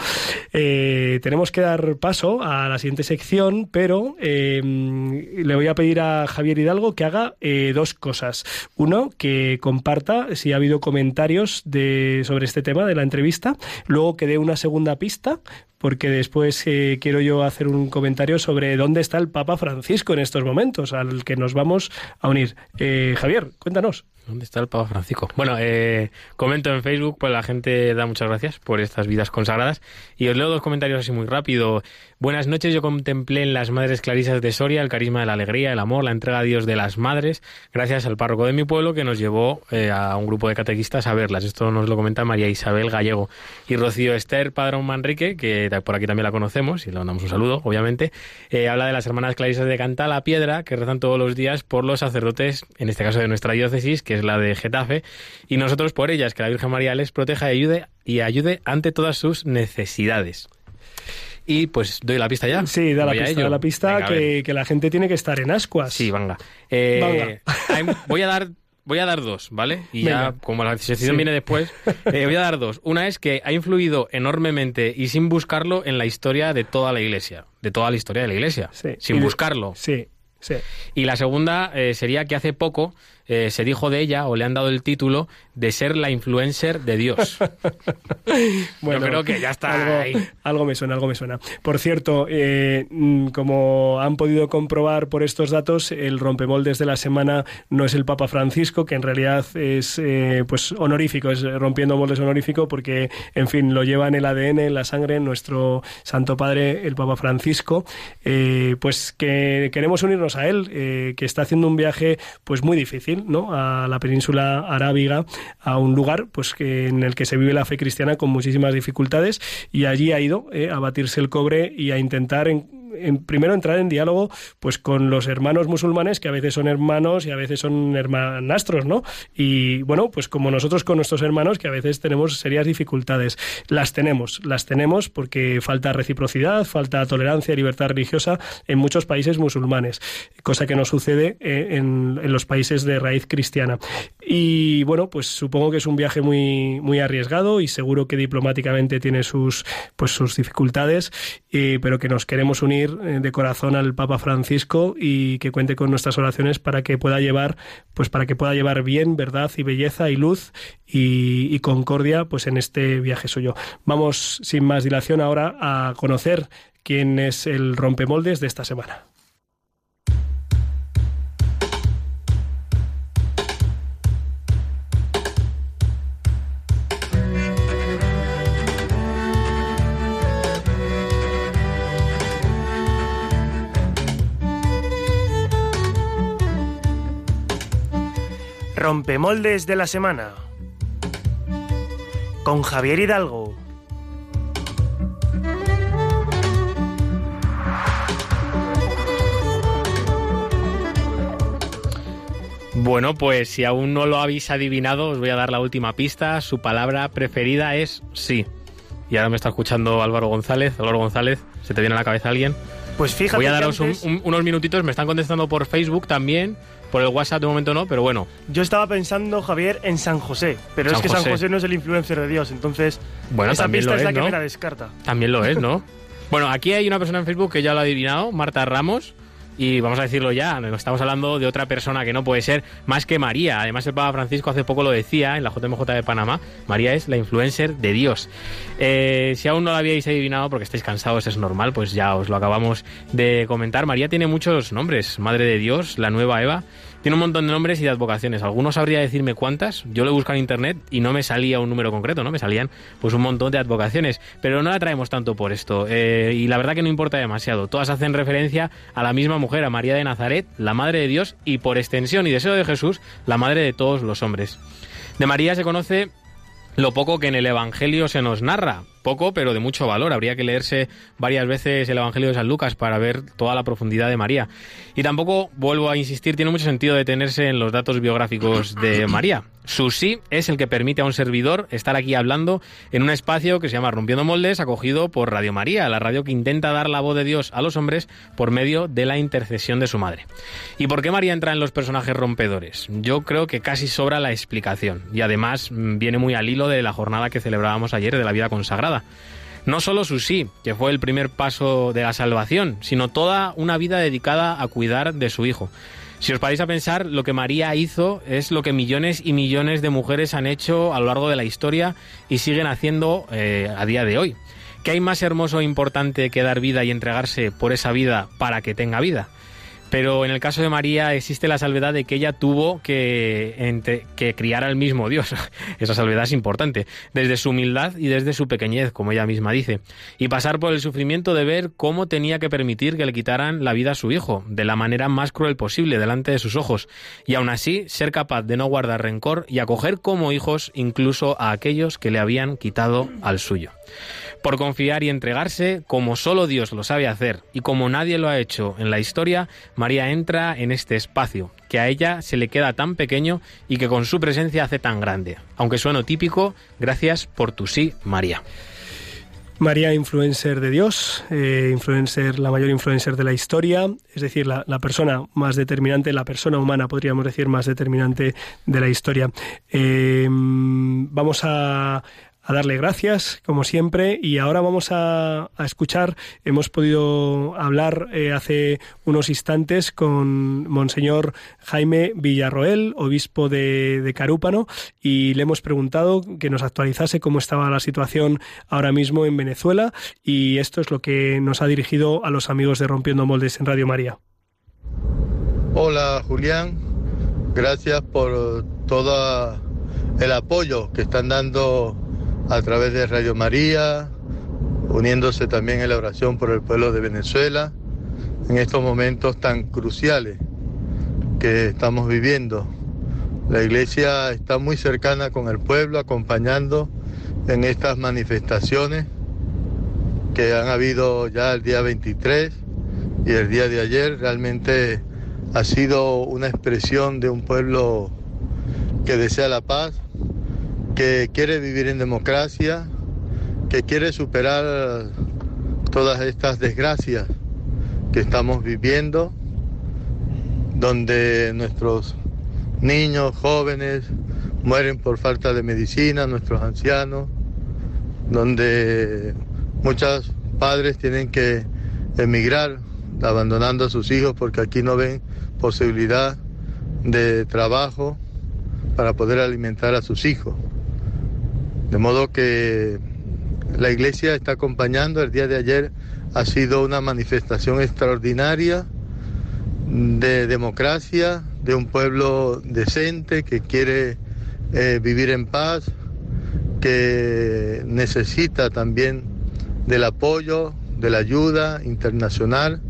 Eh, tenemos que dar paso a la siguiente sección, pero eh, le voy a pedir a Javier Hidalgo que haga eh, dos cosas. Uno, que comparta si ha habido comentarios de, sobre este tema de la entrevista. Luego que dé una segunda pista, porque después eh, quiero yo hacer un comentario sobre dónde está el Papa Francisco en estos momentos, al que nos vamos a unir. Eh, Javier, cuéntanos. ¿Dónde está el Papa Francisco? Bueno, eh, comento en Facebook, pues la gente da muchas gracias por estas vidas consagradas. Y os leo dos comentarios así muy rápido. Buenas noches, yo contemplé en las Madres Clarisas de Soria el carisma de la alegría, el amor, la entrega a Dios de las madres, gracias al párroco de mi pueblo que nos llevó eh, a un grupo de catequistas a verlas. Esto nos lo comenta María Isabel Gallego. Y Rocío Esther Padrón Manrique, que por aquí también la conocemos y le mandamos un saludo, obviamente, eh, habla de las hermanas Clarisas de Canta la Piedra, que rezan todos los días por los sacerdotes, en este caso de nuestra diócesis, que es la de Getafe, y nosotros por ellas, que la Virgen María les proteja y ayude, y ayude ante todas sus necesidades. Y pues doy la pista ya. Sí, da la Voy pista, da la pista Venga, que, que la gente tiene que estar en ascuas. Sí, venga. Eh, Venga. voy a dar voy a dar dos, ¿vale? Y Venga. ya, como la sección Sí. viene después, [laughs] eh, voy a dar dos. Una es que ha influido enormemente y sin buscarlo en la historia de toda la Iglesia, de toda la historia de la Iglesia, Sí. sin Y de- buscarlo. Sí, sí. Y la segunda eh, sería que hace poco eh, se dijo de ella, o le han dado el título, de ser la influencer de Dios. [laughs] Bueno, Yo creo que ya está algo, ahí. algo me suena, algo me suena. Por cierto, eh, mm, como han podido comprobar por estos datos, el rompemoldes de la semana no es el Papa Francisco, que en realidad es eh, pues honorífico, es rompiendo moldes honorífico, porque, en fin, lo lleva en el ADN, en la sangre, nuestro Santo Padre, el Papa Francisco. Eh, pues que queremos unirnos a él, que está haciendo un viaje pues muy difícil, ¿no? A la península arábiga, a un lugar pues que en el que se vive la fe cristiana con muchísimas dificultades y allí ha ido eh, a batirse el cobre y a intentar en- primero entrar en diálogo pues con los hermanos musulmanes que a veces son hermanos y a veces son hermanastros, ¿no? Y bueno, pues como nosotros con nuestros hermanos que a veces tenemos serias dificultades. Las tenemos, las tenemos porque falta reciprocidad, falta tolerancia y libertad religiosa en muchos países musulmanes, cosa que no sucede eh, en los países de raíz cristiana. Y bueno, pues supongo que es un viaje muy, muy arriesgado y seguro que diplomáticamente tiene sus, pues sus dificultades, eh, pero que nos queremos unir eh, de corazón al Papa Francisco y que cuente con nuestras oraciones para que pueda llevar, pues para que pueda llevar bien, verdad y belleza y luz y, y concordia, pues en este viaje suyo. Vamos sin más dilación ahora a conocer quién es el rompemoldes de esta semana. Rompemoldes de la semana. Con Javier Hidalgo. Bueno, pues si aún no lo habéis adivinado, os voy a dar la última pista. Su palabra preferida es sí. Y ahora me está escuchando Álvaro González. Álvaro González, ¿se te viene a la cabeza alguien? Pues fíjate Voy a que daros un- antes un- unos minutitos. Me están contestando por Facebook también. Por el WhatsApp de momento no, pero bueno. yo estaba pensando, Javier, en San José. Pero San es que San José. No es el influencer de Dios, entonces Bueno, esa también pista lo es la es, que ¿no? me la descarta. También lo es, ¿no? [laughs] bueno, aquí hay una persona en Facebook que ya lo ha adivinado, Marta Ramos. Y vamos a decirlo ya, estamos hablando de otra persona que no puede ser más que María. Además, el Papa Francisco hace poco lo decía en la JMJ de Panamá. María es la influencer de Dios. Eh, si aún no lo habíais adivinado porque estáis cansados, es normal, pues ya os lo acabamos de comentar. María tiene muchos nombres. Madre de Dios, la nueva Eva. Tiene un montón de nombres y de advocaciones. Algunos sabría decirme cuántas. Yo lo he buscado en internet y no me salía un número concreto, ¿no? Me salían pues un montón de advocaciones. Pero no la traemos tanto por esto. Eh, y la verdad que no importa demasiado. Todas hacen referencia a la misma mujer, a María de Nazaret, la Madre de Dios y por extensión y deseo de Jesús, la Madre de todos los hombres. De María se conoce lo poco que en el Evangelio se nos narra. Poco, pero de mucho valor. Habría que leerse varias veces el Evangelio de San Lucas para ver toda la profundidad de María. Y tampoco, vuelvo a insistir, tiene mucho sentido detenerse en los datos biográficos de [coughs] María. Su sí es el que permite a un servidor estar aquí hablando en un espacio que se llama Rompiendo Moldes, acogido por Radio María, la radio que intenta dar la voz de Dios a los hombres por medio de la intercesión de su madre. ¿Y por qué María entra en los personajes rompedores? Yo creo que casi sobra la explicación y además mm, viene muy al hilo de la jornada que celebrábamos ayer de la vida consagrada. No solo su sí, que fue el primer paso de la salvación, sino toda una vida dedicada a cuidar de su hijo. Si os paráis a pensar, lo que María hizo es lo que millones y millones de mujeres han hecho a lo largo de la historia y siguen haciendo eh, a día de hoy. ¿Qué hay más hermoso e importante que dar vida y entregarse por esa vida para que tenga vida? Pero en el caso de María existe la salvedad de que ella tuvo que, criar al mismo Dios. [laughs] Esa salvedad es importante, desde su humildad y desde su pequeñez, como ella misma dice, y pasar por el sufrimiento de ver cómo tenía que permitir que le quitaran la vida a su hijo, de la manera más cruel posible, delante de sus ojos, y aún así ser capaz de no guardar rencor y acoger como hijos incluso a aquellos que le habían quitado al suyo por confiar y entregarse como solo Dios lo sabe hacer y como nadie lo ha hecho en la historia, María entra en este espacio que a ella se le queda tan pequeño y que con su presencia hace tan grande. Aunque sueno típico, gracias por tu sí, María. María, influencer de Dios, eh, influencer, la mayor influencer de la historia, es decir, la, persona más determinante, la persona humana, podríamos decir, más determinante de la historia. Eh, vamos a, a darle gracias, como siempre, y ahora vamos a, escuchar, hemos podido hablar eh, hace unos instantes con Monseñor Jaime Villarroel, obispo de, de, Carúpano, y le hemos preguntado que nos actualizase cómo estaba la situación ahora mismo en Venezuela, y esto es lo que nos ha dirigido a los amigos de Rompiendo Moldes en Radio María. Hola Julián, gracias por todo el apoyo que están dando a través de Radio María, uniéndose también en la oración por el pueblo de Venezuela en estos momentos tan cruciales que estamos viviendo. La iglesia está muy cercana con el pueblo, acompañando en estas manifestaciones que han habido ya el día 23 y el día de ayer. Realmente ha sido una expresión de un pueblo que desea la paz, que quiere vivir en democracia, que quiere superar todas estas desgracias que estamos viviendo, donde nuestros niños, jóvenes mueren por falta de medicina, nuestros ancianos, donde muchos padres tienen que emigrar abandonando a sus hijos porque aquí no ven posibilidad de trabajo para poder alimentar a sus hijos. De modo que la iglesia está acompañando. El día de ayer ha sido una manifestación extraordinaria de democracia, de un pueblo decente que quiere eh, vivir en paz, que necesita también del apoyo, de la ayuda internacional,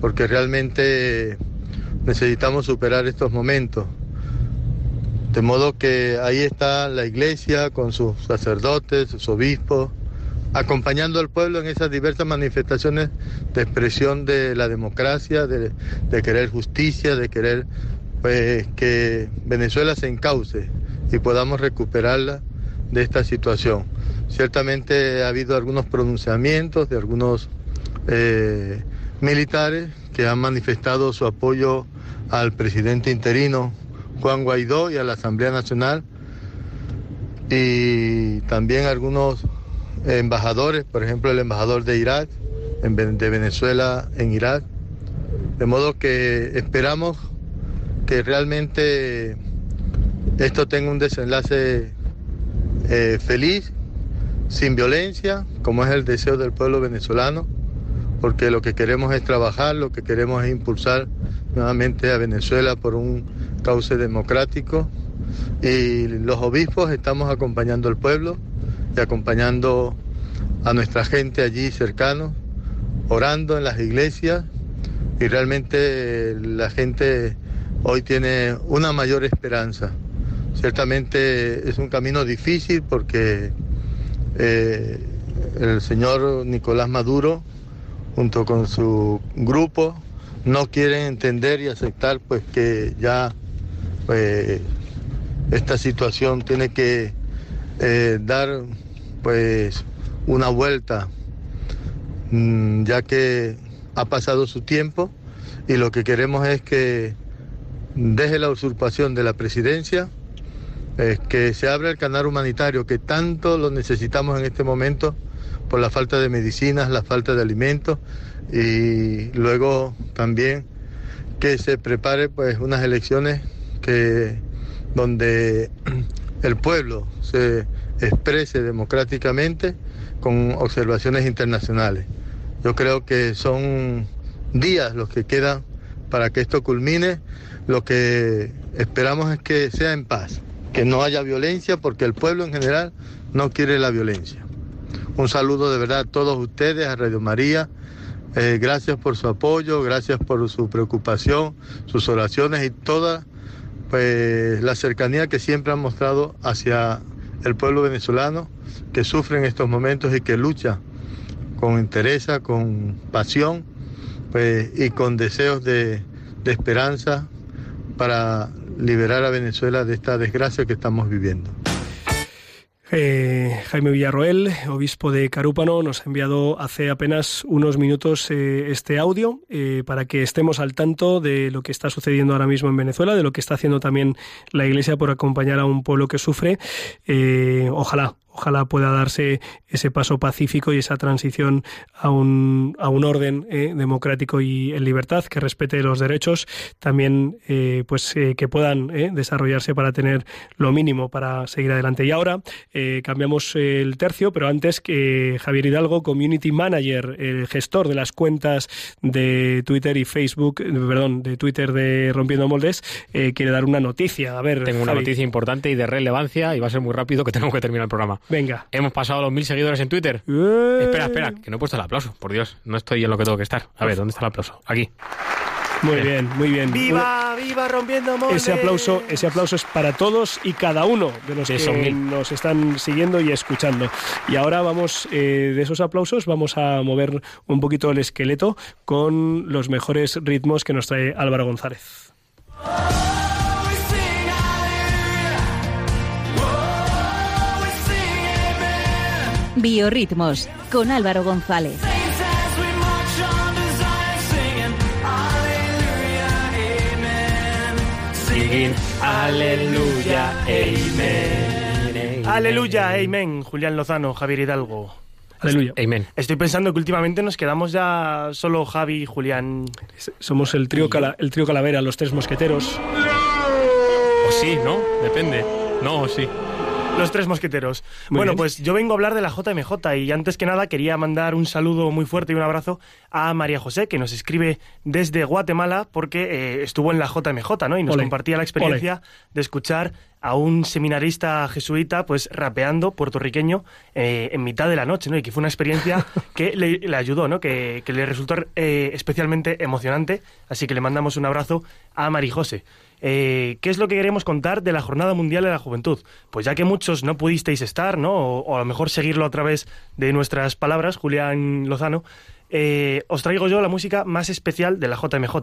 porque realmente necesitamos superar estos momentos. De modo que ahí está la iglesia con sus sacerdotes, sus obispos, acompañando al pueblo en esas diversas manifestaciones de expresión de la democracia, de, querer justicia, de querer pues, que Venezuela se encauce y podamos recuperarla de esta situación. Ciertamente ha habido algunos pronunciamientos de algunos eh, militares que han manifestado su apoyo al presidente interino Juan Guaidó y a la Asamblea Nacional y también algunos embajadores, por ejemplo el embajador de Irak, de Venezuela en Irak. De modo que esperamos que realmente esto tenga un desenlace eh, feliz, sin violencia, como es el deseo del pueblo venezolano, porque lo que queremos es trabajar, lo que queremos es impulsar nuevamente a Venezuela por un cauce democrático. Y los obispos estamos acompañando al pueblo y acompañando a nuestra gente allí cercano, orando en las iglesias. Y realmente la gente hoy tiene una mayor esperanza, Ciertamente es un camino difícil porque eh, el señor Nicolás Maduro, junto con su grupo, no quieren entender y aceptar pues que ya pues, esta situación tiene que eh, dar pues una vuelta, mm, ya que ha pasado su tiempo y lo que queremos es que deje la usurpación de la presidencia es que se abra el canal humanitario que tanto lo necesitamos en este momento por la falta de medicinas, la falta de alimentos y luego también que se prepare pues unas elecciones que donde [clears throat] el pueblo se exprese democráticamente con observaciones internacionales. Yo creo que son días los que quedan para que esto culmine. Lo que esperamos es que sea en paz que no haya violencia porque el pueblo en general no quiere la violencia. Un saludo de verdad a todos ustedes, a Radio María. Eh, gracias por su apoyo, gracias por su preocupación, sus oraciones y toda pues, la cercanía que siempre han mostrado hacia el pueblo venezolano que sufre en estos momentos y que lucha con interés, con pasión pues, y con deseos de, de esperanza para liberar a Venezuela de esta desgracia que estamos viviendo. Eh, Jaime Villarroel, obispo de Carúpano, nos ha enviado hace apenas unos minutos eh, este audio eh, para que estemos al tanto de lo que está sucediendo ahora mismo en Venezuela, de lo que está haciendo también la Iglesia por acompañar a un pueblo que sufre. ojalá, ojalá pueda darse ese paso pacífico y esa transición a un, a un orden eh, democrático y en libertad que respete los derechos, también eh, pues eh, que puedan desarrollarse para tener lo mínimo para seguir adelante. Y ahora cambiamos el tercio, pero antes que Javier Hidalgo, Community Manager, el gestor de las cuentas de Twitter y Facebook, perdón, de Twitter de Rompiendo Moldes, quiere dar una noticia. A ver, tengo una noticia importante y de relevancia y va a ser muy rápido que tenemos que terminar el programa. Venga. Hemos pasado los mil seguidores en Twitter. Eh. Espera, espera, que no he puesto el aplauso. Por Dios, no estoy en lo que tengo que estar. A ver, ¿dónde está el aplauso? Aquí. Muy bien, muy bien. ¡Viva, viva rompiendo moldes! Ese aplauso, ese aplauso es para todos y cada uno de los que nos están siguiendo y escuchando. Y ahora vamos, eh, de esos aplausos, vamos a mover un poquito el esqueleto con los mejores ritmos que nos trae Álvaro González. Biorritmos con Álvaro González. Aleluya, amén. Aleluya, amén. Julián Lozano, Javier Hidalgo. Aleluya. Amén. Estoy pensando que últimamente nos quedamos ya solo Javi y Julián. Somos el trío, cala- el trío Calavera, los tres mosqueteros. O sí, ¿no? Depende. No, o sí. Los tres mosqueteros. Muy bueno, bien. pues yo vengo a hablar de la JMJ y antes que nada quería mandar un saludo muy fuerte y un abrazo a María José, que nos escribe desde Guatemala porque eh, estuvo en la JMJ, ¿no? Y nos compartía la experiencia de escuchar a un seminarista jesuita, pues rapeando puertorriqueño eh, en mitad de la noche, ¿no? Y que fue una experiencia [laughs] que le, le ayudó, ¿no? Que, que le resultó eh, especialmente emocionante. Así que le mandamos un abrazo a María José. Eh, ¿Qué es lo que queremos contar de la Jornada Mundial de la Juventud? Pues ya que muchos no pudisteis estar, ¿no? O, a lo mejor seguirlo a través de nuestras palabras, Julián Lozano, eh, os traigo yo la música más especial de la JMJ.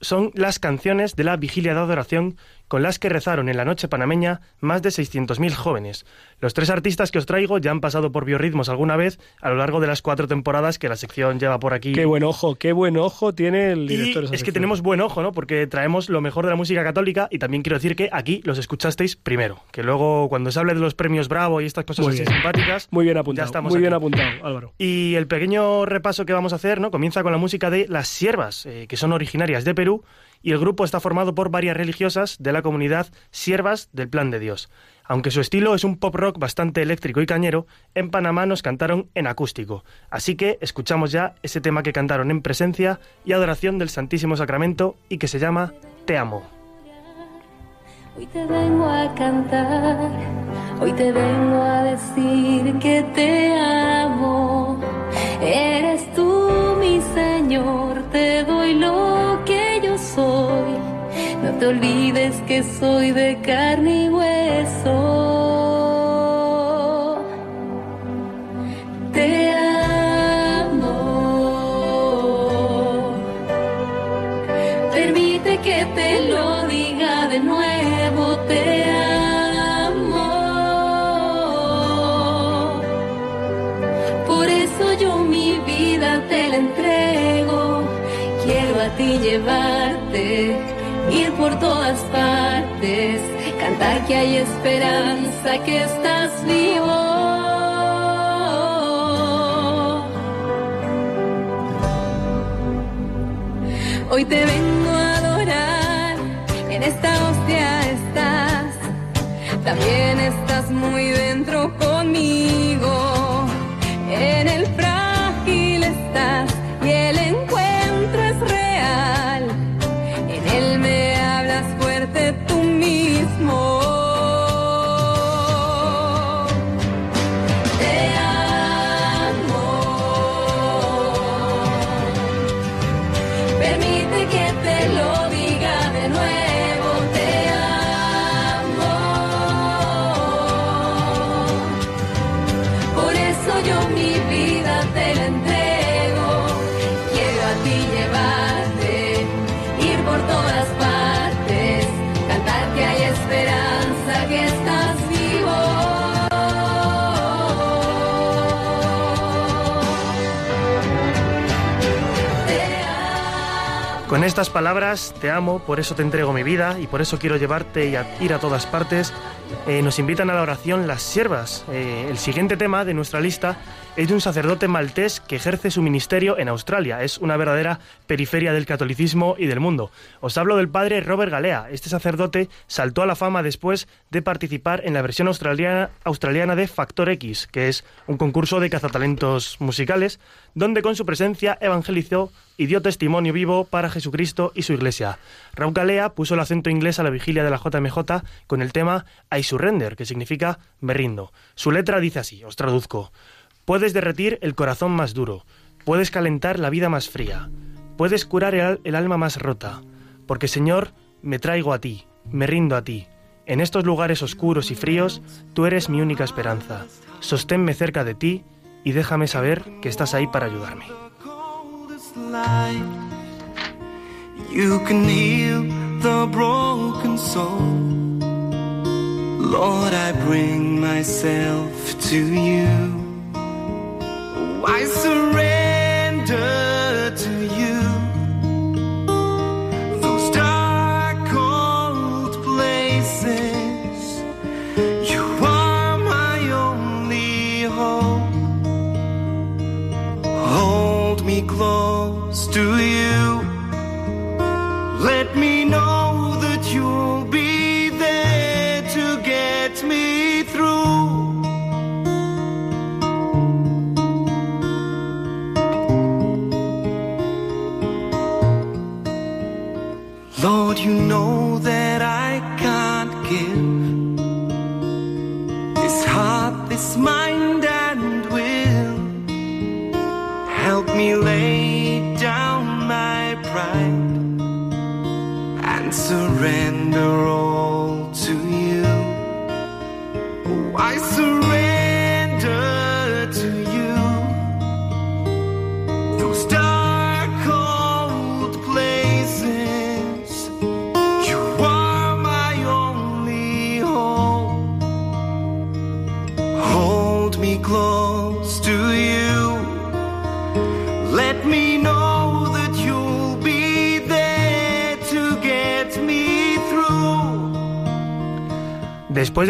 Son las canciones de la Vigilia de Adoración con las que rezaron en la noche panameña más de 600.000 jóvenes. Los tres artistas que os traigo ya han pasado por biorritmos alguna vez a lo largo de las cuatro temporadas que la sección lleva por aquí. Qué buen ojo, qué buen ojo tiene el Y director. de esa es que tenemos buen ojo, ¿no? Porque traemos lo mejor de la música católica y también quiero decir que aquí los escuchasteis primero. Que luego cuando se hable de los premios Bravo y estas cosas Muy así bien. simpáticas, Muy bien ya apuntado. estamos Muy bien apuntado, Álvaro. Y el pequeño repaso que vamos a hacer, ¿no? Comienza con la música de Las Siervas, eh, que son originarias de Perú, y el grupo está formado por varias religiosas de la comunidad Siervas del Plan de Dios. Aunque su estilo es un pop rock bastante eléctrico y cañero, en Panamá nos cantaron en acústico. Así que escuchamos ya ese tema que cantaron en presencia y adoración del Santísimo Sacramento y que se llama Te amo. Hoy te vengo a cantar, hoy te vengo a decir que te amo. Eres tú mi Señor, te doy lo que yo soy. No te olvides que soy de carne y hueso. Te ti llevarte, ir por todas partes, cantar que hay esperanza, que estás vivo. Hoy te vengo a adorar, en esta hostia estás, también estás muy dentro conmigo, estas palabras, te amo, por eso te entrego mi vida y por eso quiero llevarte y a- ir a todas partes. Eh, nos invitan a la oración las siervas. Eh, el siguiente tema de nuestra lista es de un sacerdote maltés que ejerce su ministerio en Australia. Es una verdadera periferia del catolicismo y del mundo. Os hablo del padre Robert Galea. Este sacerdote saltó a la fama después de participar en la versión australiana, australiana de Factor X, que es un concurso de cazatalentos musicales, donde con su presencia evangelizó y dio testimonio vivo para Jesucristo y su iglesia. Raúl Galea puso el acento inglés a la vigilia de la JMJ con el tema I surrender, que significa me rindo. Su letra dice así, os traduzco. Puedes derretir el corazón más duro, puedes calentar la vida más fría, puedes curar el, al- el alma más rota, porque Señor, me traigo a ti, me rindo a ti. En estos lugares oscuros y fríos, tú eres mi única esperanza. Sosténme cerca de ti y déjame saber que estás ahí para ayudarme. I surrender to you. Those dark, cold places. You are my only hope. Hold me close to you.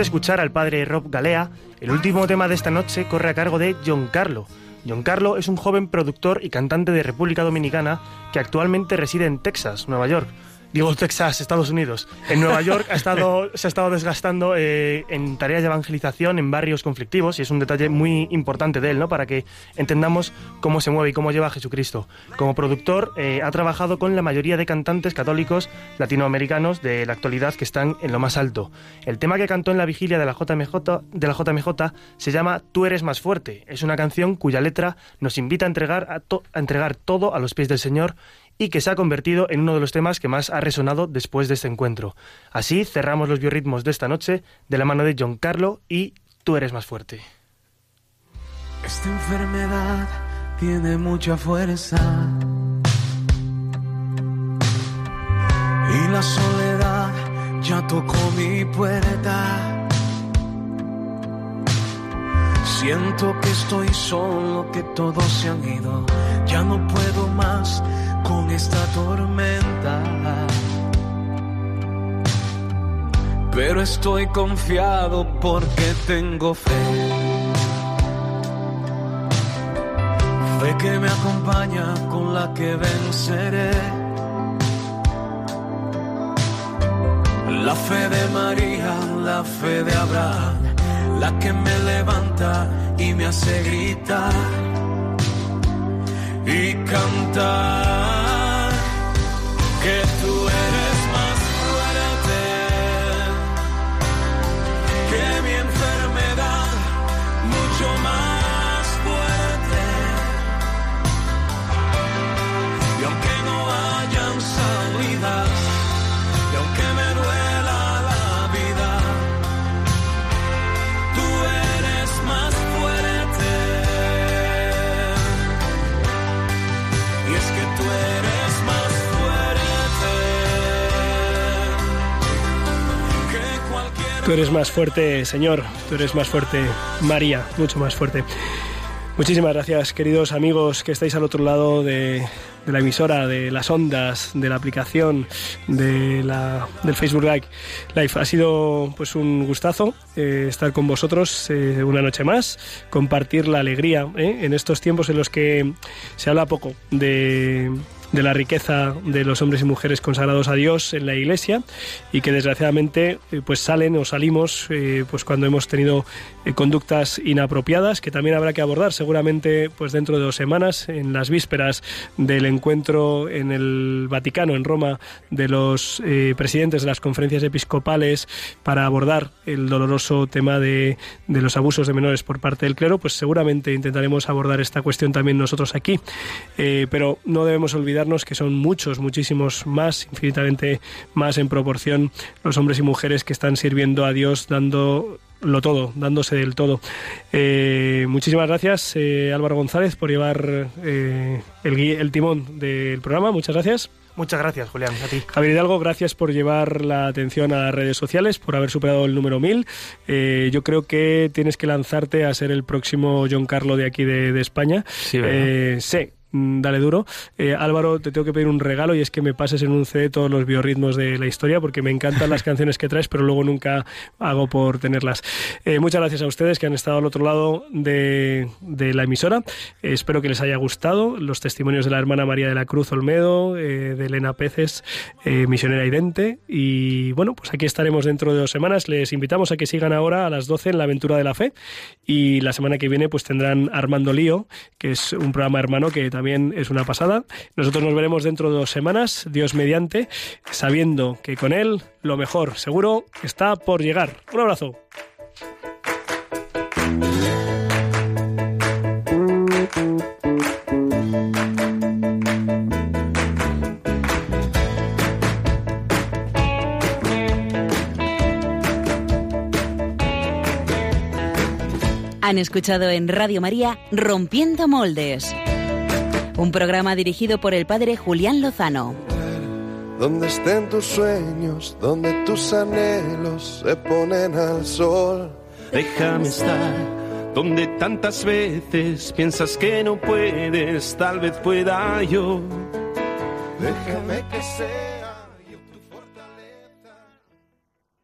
Escuchar al padre Rob Galea, el último tema de esta noche corre a cargo de John Carlo. John Carlo es un joven productor y cantante de República Dominicana que actualmente reside en Texas, Nueva York. Digo Texas, Estados Unidos. En Nueva York ha estado, se ha estado desgastando eh, en tareas de evangelización en barrios conflictivos y es un detalle muy importante de él, ¿no? Para que entendamos cómo se mueve y cómo lleva a Jesucristo. Como productor eh, ha trabajado con la mayoría de cantantes católicos latinoamericanos de la actualidad que están en lo más alto. El tema que cantó en la vigilia de la JMJ, de la JMJ se llama Tú eres más fuerte. Es una canción cuya letra nos invita a entregar, a entregar todo a los pies del Señor y que se ha convertido en uno de los temas que más ha resonado después de este encuentro. Así cerramos los biorritmos de esta noche de la mano de John Carlo y Tú eres más fuerte. Esta enfermedad tiene mucha fuerza y la soledad ya tocó mi puerta. Siento que estoy solo, que todos se han ido. Ya no puedo con esta tormenta. Pero estoy confiado porque tengo fe. Fe que me acompaña con la que venceré. La fe de María, la fe de Abraham, la que me levanta y me hace gritar y cantar que tú Tú eres más fuerte, Señor. Tú eres más fuerte, María, mucho más fuerte. Muchísimas gracias, queridos amigos que estáis al otro lado de, la emisora, de las ondas, de la aplicación, de la, del Facebook Live. Live. Ha sido pues un gustazo eh, estar con vosotros eh, una noche más, compartir la alegría eh, en estos tiempos en los que se habla poco de de la riqueza de los hombres y mujeres consagrados a Dios en la Iglesia y que desgraciadamente eh, pues salen o salimos eh, pues cuando hemos tenido eh, conductas inapropiadas que también habrá que abordar seguramente pues dentro de dos semanas en las vísperas del encuentro en el Vaticano en Roma de los eh, presidentes de las conferencias episcopales para abordar el doloroso tema de, de los abusos de menores por parte del clero pues seguramente intentaremos abordar esta cuestión también nosotros aquí. Eh, pero no debemos olvidarnos que son muchos, muchísimos más, infinitamente más en proporción los hombres y mujeres que están sirviendo a Dios dando lo todo, dándose del todo. Eh, muchísimas gracias, eh, Álvaro González, por llevar eh, el, el timón del programa. Muchas gracias. Muchas gracias, Julián, a ti. Javier Hidalgo, gracias por llevar la atención a las redes sociales, por haber superado el número 1000. Eh, yo creo que tienes que lanzarte a ser el próximo John Carlo de aquí de, de España. Sí, ¿verdad? Eh, sí. Mm, Dale duro. Eh, Álvaro, te tengo que pedir un regalo y es que me pases en un CD todos los biorritmos de la historia porque me encantan las [laughs] canciones que traes, pero luego nunca hago por tenerlas. Eh, muchas gracias a ustedes que han estado al otro lado de, de la emisora. Eh, espero que les haya gustado los testimonios de la hermana María de la Cruz Olmedo, eh, de Elena Peces, misionera idente. Y bueno, pues aquí estaremos dentro de dos semanas. Les invitamos a que sigan ahora a las 12 en la aventura de la fe. Y la semana que viene pues tendrán Armando Lío, que es un programa hermano que también es una pasada. Nosotros nos veremos dentro de dos semanas, Dios mediante, sabiendo que con él lo mejor seguro está por llegar. Un abrazo. Han escuchado en Radio María Rompiendo Moldes, un programa dirigido por el padre Julián Lozano. Donde estén tus sueños, donde tus anhelos se ponen al sol. Déjame estar donde tantas veces piensas que no puedes, tal vez pueda yo. Déjame que sea